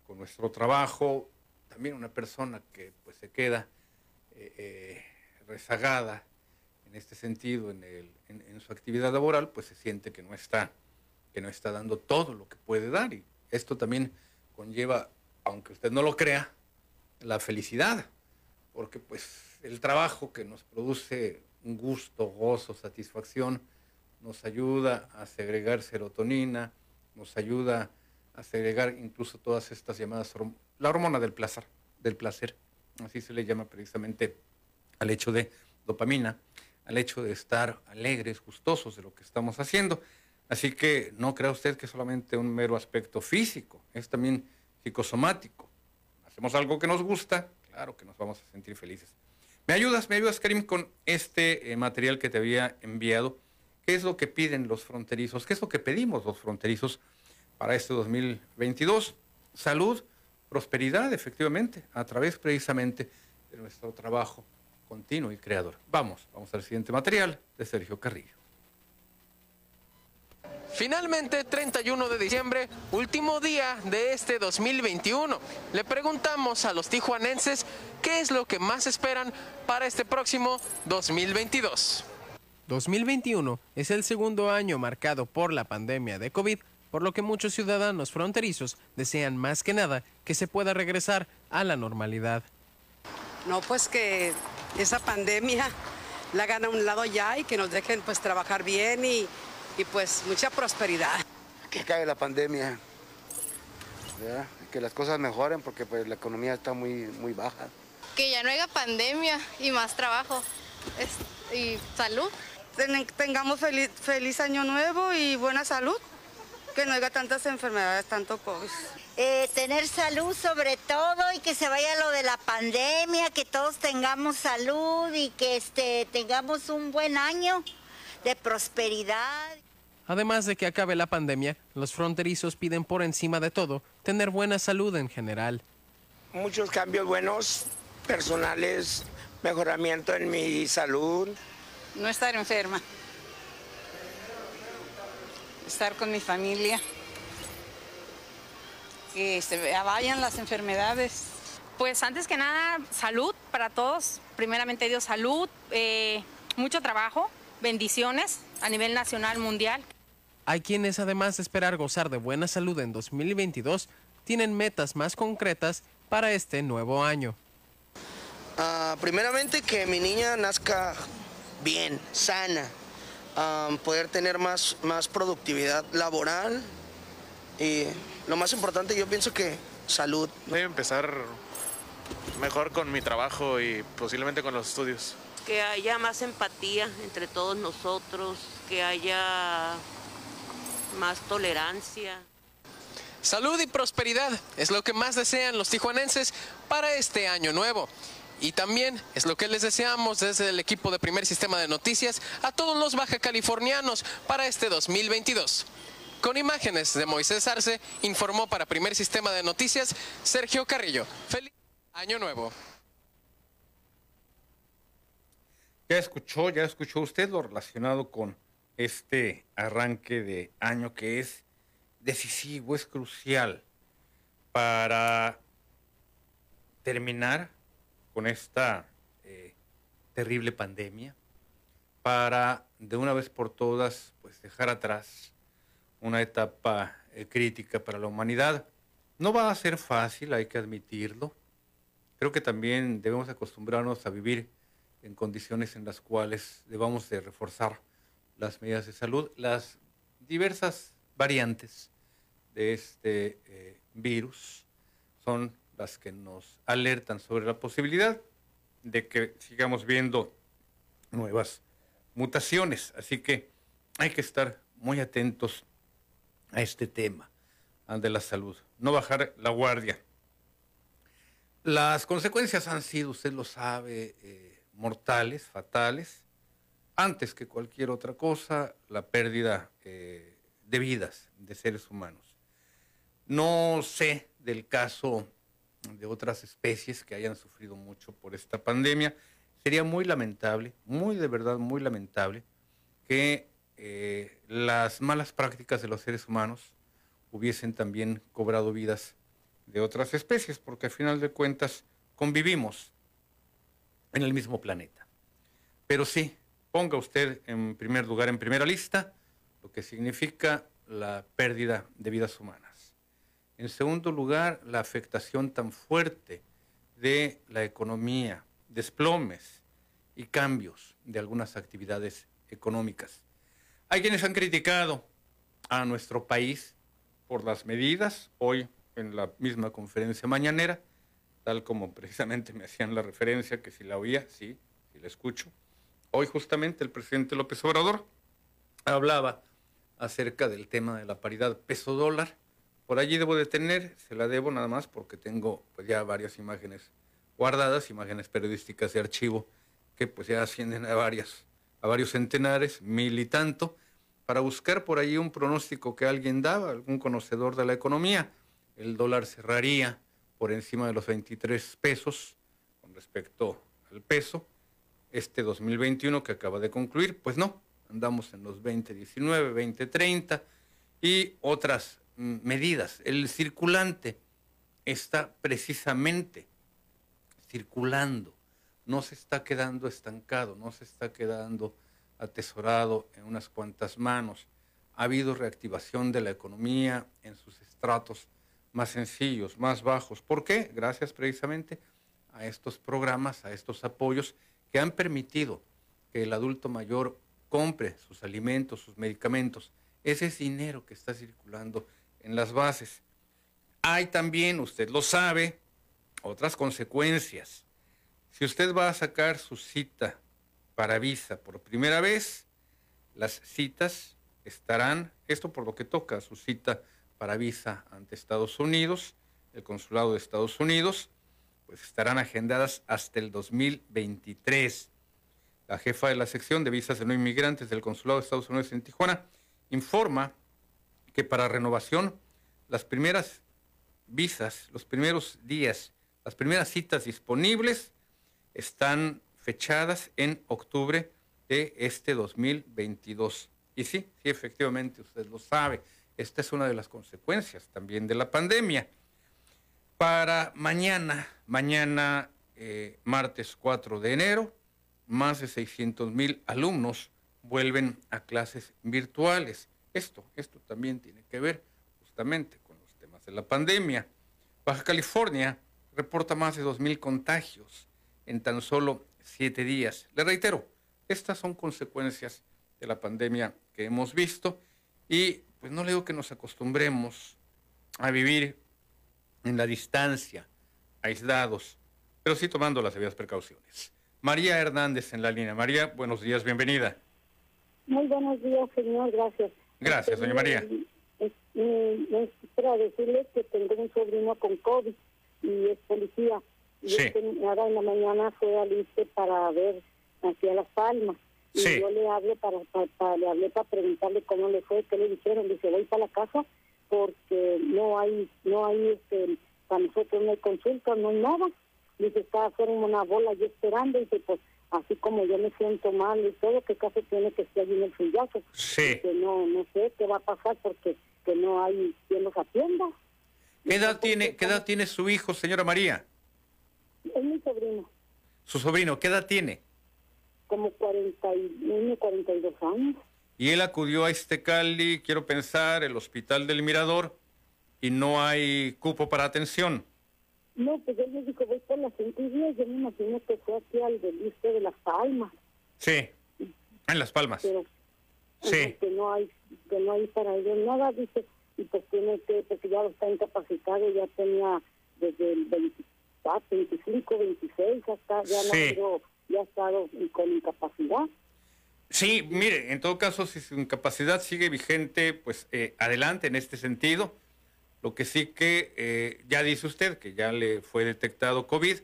con nuestro trabajo. También una persona que pues, se queda eh, eh, rezagada en este sentido en, el- en- en su actividad laboral, pues se siente que no está, que no está dando todo lo que puede dar. Y esto también conlleva, aunque usted no lo crea, la felicidad, porque pues el trabajo que nos produce un gusto, gozo, satisfacción, nos ayuda a segregar serotonina, nos ayuda a segregar incluso todas estas llamadas, la hormona del placer, del placer, así se le llama precisamente al hecho de dopamina, al hecho de estar alegres, gustosos de lo que estamos haciendo. Así que no crea usted que es solamente un mero aspecto físico, es también psicosomático. Hacemos algo que nos gusta, claro que nos vamos a sentir felices. ¿Me ayudas, me ayudas, Karim, con este eh, material que te había enviado? ¿Qué es lo que piden los fronterizos? ¿Qué es lo que pedimos los fronterizos para este 2022? Salud, prosperidad, efectivamente, a través precisamente de nuestro trabajo continuo y creador. Vamos, vamos al siguiente material de Sergio Carrillo. Finalmente, 31 de diciembre, último día de este 2021. Le preguntamos a los tijuanenses qué es lo que más esperan para este próximo 2022. 2021 es el segundo año marcado por la pandemia de COVID, por lo que muchos ciudadanos fronterizos desean más que nada que se pueda regresar a la normalidad. No, pues que esa pandemia la hagan a un lado ya y que nos dejen pues trabajar bien y, y, pues mucha prosperidad. que cae la pandemia, ¿verdad? que las cosas mejoren porque pues la economía está muy, muy baja. Que ya no haya pandemia y más trabajo Es- y salud. tengamos feliz, feliz año nuevo y buena salud, que no haya tantas enfermedades, tanto COVID. Eh, tener salud sobre todo y que se vaya lo de la pandemia, que todos tengamos salud y que este, tengamos un buen año de prosperidad. Además de que acabe la pandemia, los fronterizos piden por encima de todo tener buena salud en general. muchos cambios buenos, personales, mejoramiento en mi salud. No estar enferma. Estar con mi familia. Que se vayan las enfermedades. Pues antes que nada, salud para todos. Primeramente Dios, salud, eh, mucho trabajo, bendiciones a nivel nacional, mundial. Hay quienes además de esperar gozar de buena salud en 2022, tienen metas más concretas para este nuevo año. Ah, primeramente que mi niña nazca bien, sana, ah, poder tener más, más productividad laboral y lo más importante yo pienso que salud. Voy a empezar mejor con mi trabajo y posiblemente con los estudios. que haya más empatía entre todos nosotros, que haya más tolerancia. Salud y prosperidad es lo que más desean los tijuanenses para este año nuevo. Y también es lo que les deseamos desde el equipo de Primer Sistema de Noticias a todos los baja californianos para este 2022. Con imágenes de Moisés Arce, informó para Primer Sistema de Noticias Sergio Carrillo. Feliz año nuevo. Ya escuchó, ya escuchó usted lo relacionado con este arranque de año que es decisivo, es crucial para terminar con esta eh, terrible pandemia, para de una vez por todas pues dejar atrás una etapa eh, crítica para la humanidad. No va a ser fácil, hay que admitirlo. Creo que también debemos acostumbrarnos a vivir en condiciones en las cuales debamos de reforzar las medidas de salud, las diversas variantes de este eh, virus son las que nos alertan sobre la posibilidad de que sigamos viendo nuevas mutaciones. Así que hay que estar muy atentos a este tema de la salud, no bajar la guardia. Las consecuencias han sido, usted lo sabe, eh, mortales, fatales. Antes que cualquier otra cosa, la pérdida eh, de vidas de seres humanos. No sé del caso de otras especies que hayan sufrido mucho por esta pandemia. Sería muy lamentable, muy de verdad muy lamentable, que eh, las malas prácticas de los seres humanos hubiesen también cobrado vidas de otras especies, porque al final de cuentas convivimos en el mismo planeta. Pero sí, ponga usted en primer lugar, en primera lista, lo que significa la pérdida de vidas humanas. En segundo lugar, la afectación tan fuerte de la economía, desplomes y cambios de algunas actividades económicas. Hay quienes han criticado a nuestro país por las medidas, hoy en la misma conferencia mañanera, tal como precisamente me hacían la referencia, que si la oía, sí, si la escucho. Hoy justamente el presidente López Obrador hablaba acerca del tema de la paridad peso-dólar. Por allí debo de tener, se la debo nada más porque tengo pues, ya varias imágenes guardadas, imágenes periodísticas de archivo, que pues ya ascienden a varias a varios centenares, mil y tanto, para buscar por ahí un pronóstico que alguien daba, algún conocedor de la economía. El dólar cerraría por encima de los 23 pesos con respecto al peso. Este 2021 que acaba de concluir, pues no, andamos en los 2019, 2030 y otras mm, medidas. El circulante está precisamente circulando no se está quedando estancado, no se está quedando atesorado en unas cuantas manos. Ha habido reactivación de la economía en sus estratos más sencillos, más bajos. ¿Por qué? Gracias precisamente a estos programas, a estos apoyos que han permitido que el adulto mayor compre sus alimentos, sus medicamentos. Ese es dinero que está circulando en las bases. Hay también, usted lo sabe, otras consecuencias. Si usted va a sacar su cita para visa por primera vez, las citas estarán, esto por lo que toca su cita para visa ante Estados Unidos, el consulado de Estados Unidos, pues estarán agendadas hasta el 2023. La jefa de la sección de visas de no inmigrantes del consulado de Estados Unidos en Tijuana informa que para renovación las primeras visas, los primeros días, las primeras citas disponibles están fechadas en octubre de este 2022. Y sí, sí, efectivamente, usted lo sabe, esta es una de las consecuencias también de la pandemia. Para mañana, mañana eh, martes 4 de enero, más de 600 mil alumnos vuelven a clases virtuales. Esto, esto también tiene que ver justamente con los temas de la pandemia. Baja California reporta más de 2 mil contagios en tan solo siete días. Le reitero, estas son consecuencias de la pandemia que hemos visto y pues no le digo que nos acostumbremos a vivir en la distancia, aislados, pero sí tomando las debidas precauciones. María Hernández en la línea. María, buenos días, bienvenida. Muy buenos días, señor, gracias. Gracias, doña María. Es, para decirles que tengo un sobrino con COVID y es policía y ahora en la mañana fue al ISTE para ver hacia Las Palmas. Y yo le hablo para, para, le hablé para preguntarle cómo le fue, qué le dijeron. Dice, voy para la casa porque no hay, no hay, este, para nosotros no hay consulta, no hay nada. Dice, está haciendo una bola y esperando. Dice, pues así como yo me siento mal y todo, que caso tiene que estar allí en el frillazo. Sí. Que no, no sé qué va a pasar porque que no hay quien los atienda. ¿Qué edad tiene, qué edad tiene su hijo, señora María? Es mi sobrino, Su sobrino, ¿qué edad tiene? como 41, 42 años. Y él acudió a este Cali, quiero pensar, el Hospital del Mirador, y no hay cupo para atención. No, pues él me dijo, voy por las 110, yo me imagino que fue aquí al del este de Las Palmas, Sí, en Las Palmas. pero Sí. que no hay que no hay para ellos nada, dice, y pues tiene que, porque ya está incapacitado, ya tenía desde el 24, 25, 26, hasta ya no Sí. ido, ya ha estado con incapacidad. Sí, mire, en todo caso, si su incapacidad sigue vigente, pues eh, adelante en este sentido. Lo que sí que eh, ya dice usted que ya le fue detectado COVID,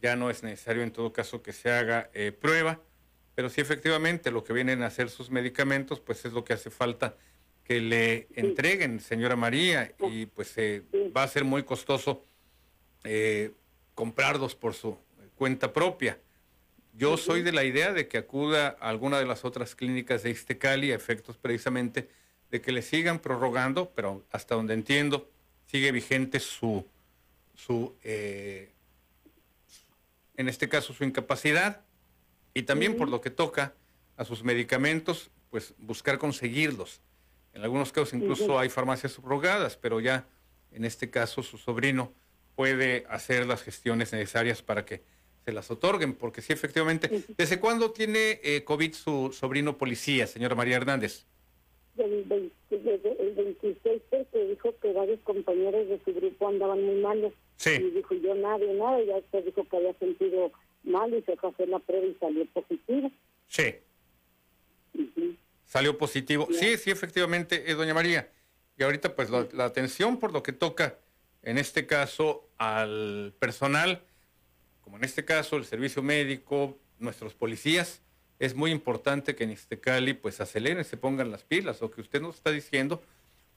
ya no es necesario en todo caso que se haga eh, prueba, pero sí efectivamente lo que vienen a hacer sus medicamentos, pues es lo que hace falta que le entreguen, señora María, y pues eh, va a ser muy costoso eh, comprarlos por su cuenta propia. Yo soy de la idea de que acuda a alguna de las otras clínicas de Ixtecali a efectos precisamente de que le sigan prorrogando, pero hasta donde entiendo sigue vigente su, su eh, en este caso su incapacidad. Y también por lo que toca a sus medicamentos, pues buscar conseguirlos. En algunos casos incluso hay farmacias subrogadas, pero ya en este caso su sobrino puede hacer las gestiones necesarias para que se las otorguen, porque sí, efectivamente. ¿Desde cuándo tiene eh, COVID su sobrino policía, señora María Hernández? El, 20 desde el 26 que dijo que varios compañeros de su grupo andaban muy malos. Sí. Y dijo yo nada y nada, ya después dijo que había sentido mal y se fue a hacer la prueba y salió positivo. Sí. Salió positivo. Sí, sí, efectivamente, eh, doña María. Y ahorita, pues, la, la atención por lo que toca, en este caso, al personal, como en este caso, el servicio médico, nuestros policías, es muy importante que en Ixtecali, pues, aceleren, se pongan las pilas. Lo que usted nos está diciendo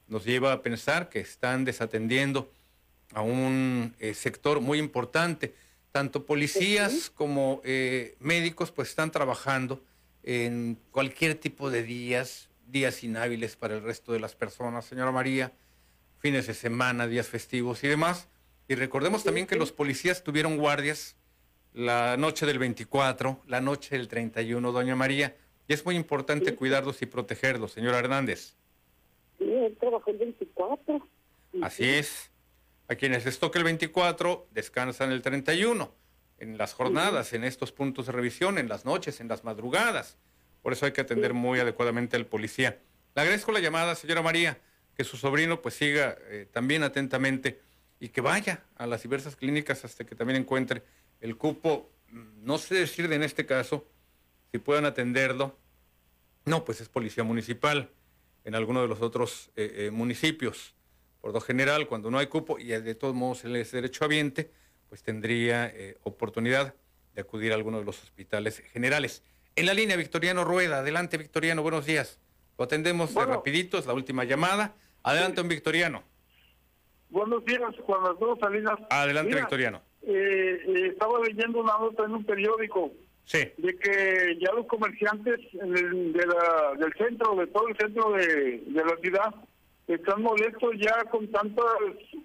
nos lleva a pensar que están desatendiendo a un eh, sector muy importante. Tanto policías como eh, médicos, pues, están trabajando en cualquier tipo de días, días inhábiles para el resto de las personas, señora María, fines de semana, días festivos y demás. Y recordemos también que los policías tuvieron guardias la noche del 24, la noche del 31, doña María, y es muy importante cuidarlos y protegerlos, señora Hernández. Sí, él trabajó el 24. Así es. A quienes les toca el 24, descansan el 31, en las jornadas, en estos puntos de revisión, en las noches, en las madrugadas. Por eso hay que atender muy adecuadamente al policía. Le agradezco la llamada, señora María, que su sobrino pues siga eh, también atentamente y que vaya a las diversas clínicas hasta que también encuentre el cupo, mm, no sé decir en este caso, si puedan atenderlo. No, pues es policía municipal en alguno de los otros eh, eh, municipios. Por lo general, cuando no hay cupo y de todos modos él es derechohabiente, pues tendría eh, oportunidad de acudir a alguno de los hospitales generales. En la línea, Victoriano Rueda. Adelante, Victoriano, buenos días. Lo atendemos de rapidito, es la última llamada. Adelante, un Victoriano. Buenos días, Juan Arturo Salinas. Adelante, Mira, Victoriano. Eh, eh, estaba leyendo una nota en un periódico Sí. de que ya los comerciantes el- de la- del centro, de todo el centro de, de la ciudad, están molestos ya con tantos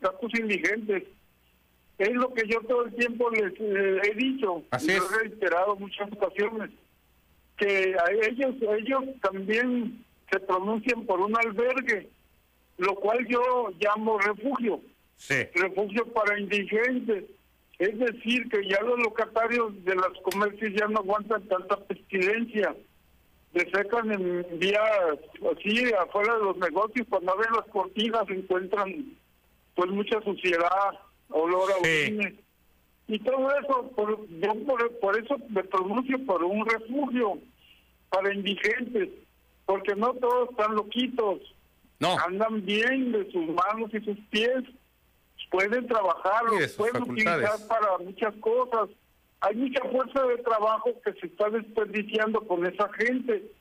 tantos indigentes. Es lo que yo todo el tiempo les eh, he dicho, Así y lo he reiterado muchas ocasiones, que a ellos, ellos también se pronuncian por un albergue, lo cual yo llamo refugio Sí. refugio para indigentes. Es decir, que ya los locatarios de los comercios ya no aguantan tanta pestilencia. Defecan en días así afuera de los negocios, cuando abren las cortinas encuentran pues mucha suciedad, olor a orines. Y todo eso, por, yo por, por eso me pronuncio por un refugio para indigentes, porque no todos están loquitos. No. Andan bien de sus manos y sus pies pueden trabajar, los pueden facultades. utilizar para muchas cosas. Hay mucha fuerza de trabajo que se está desperdiciando con esa gente.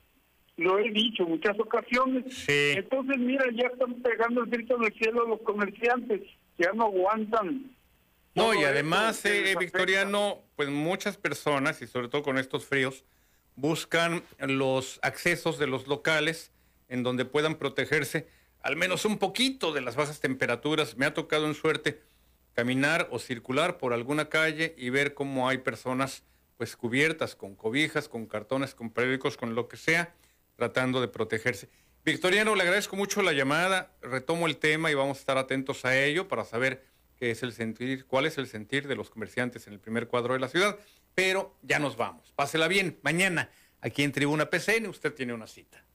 Lo he dicho en muchas ocasiones. Entonces, mira, ya están pegando el grito en el cielo los comerciantes. Ya no aguantan. No, y además, eh. Victoriano, pues muchas personas, y sobre todo con estos fríos, buscan los accesos de los locales en donde puedan protegerse al menos un poquito de las bajas temperaturas. Me ha tocado en suerte caminar o circular por alguna calle y ver cómo hay personas pues cubiertas con cobijas, con cartones, con periódicos, con lo que sea, tratando de protegerse. Victoriano, le agradezco mucho la llamada, retomo el tema y vamos a estar atentos a ello para saber qué es el sentir, cuál es el sentir de los comerciantes en el primer cuadro de la ciudad, pero ya nos vamos. Pásela bien, mañana aquí en Tribuna PCN usted tiene una cita.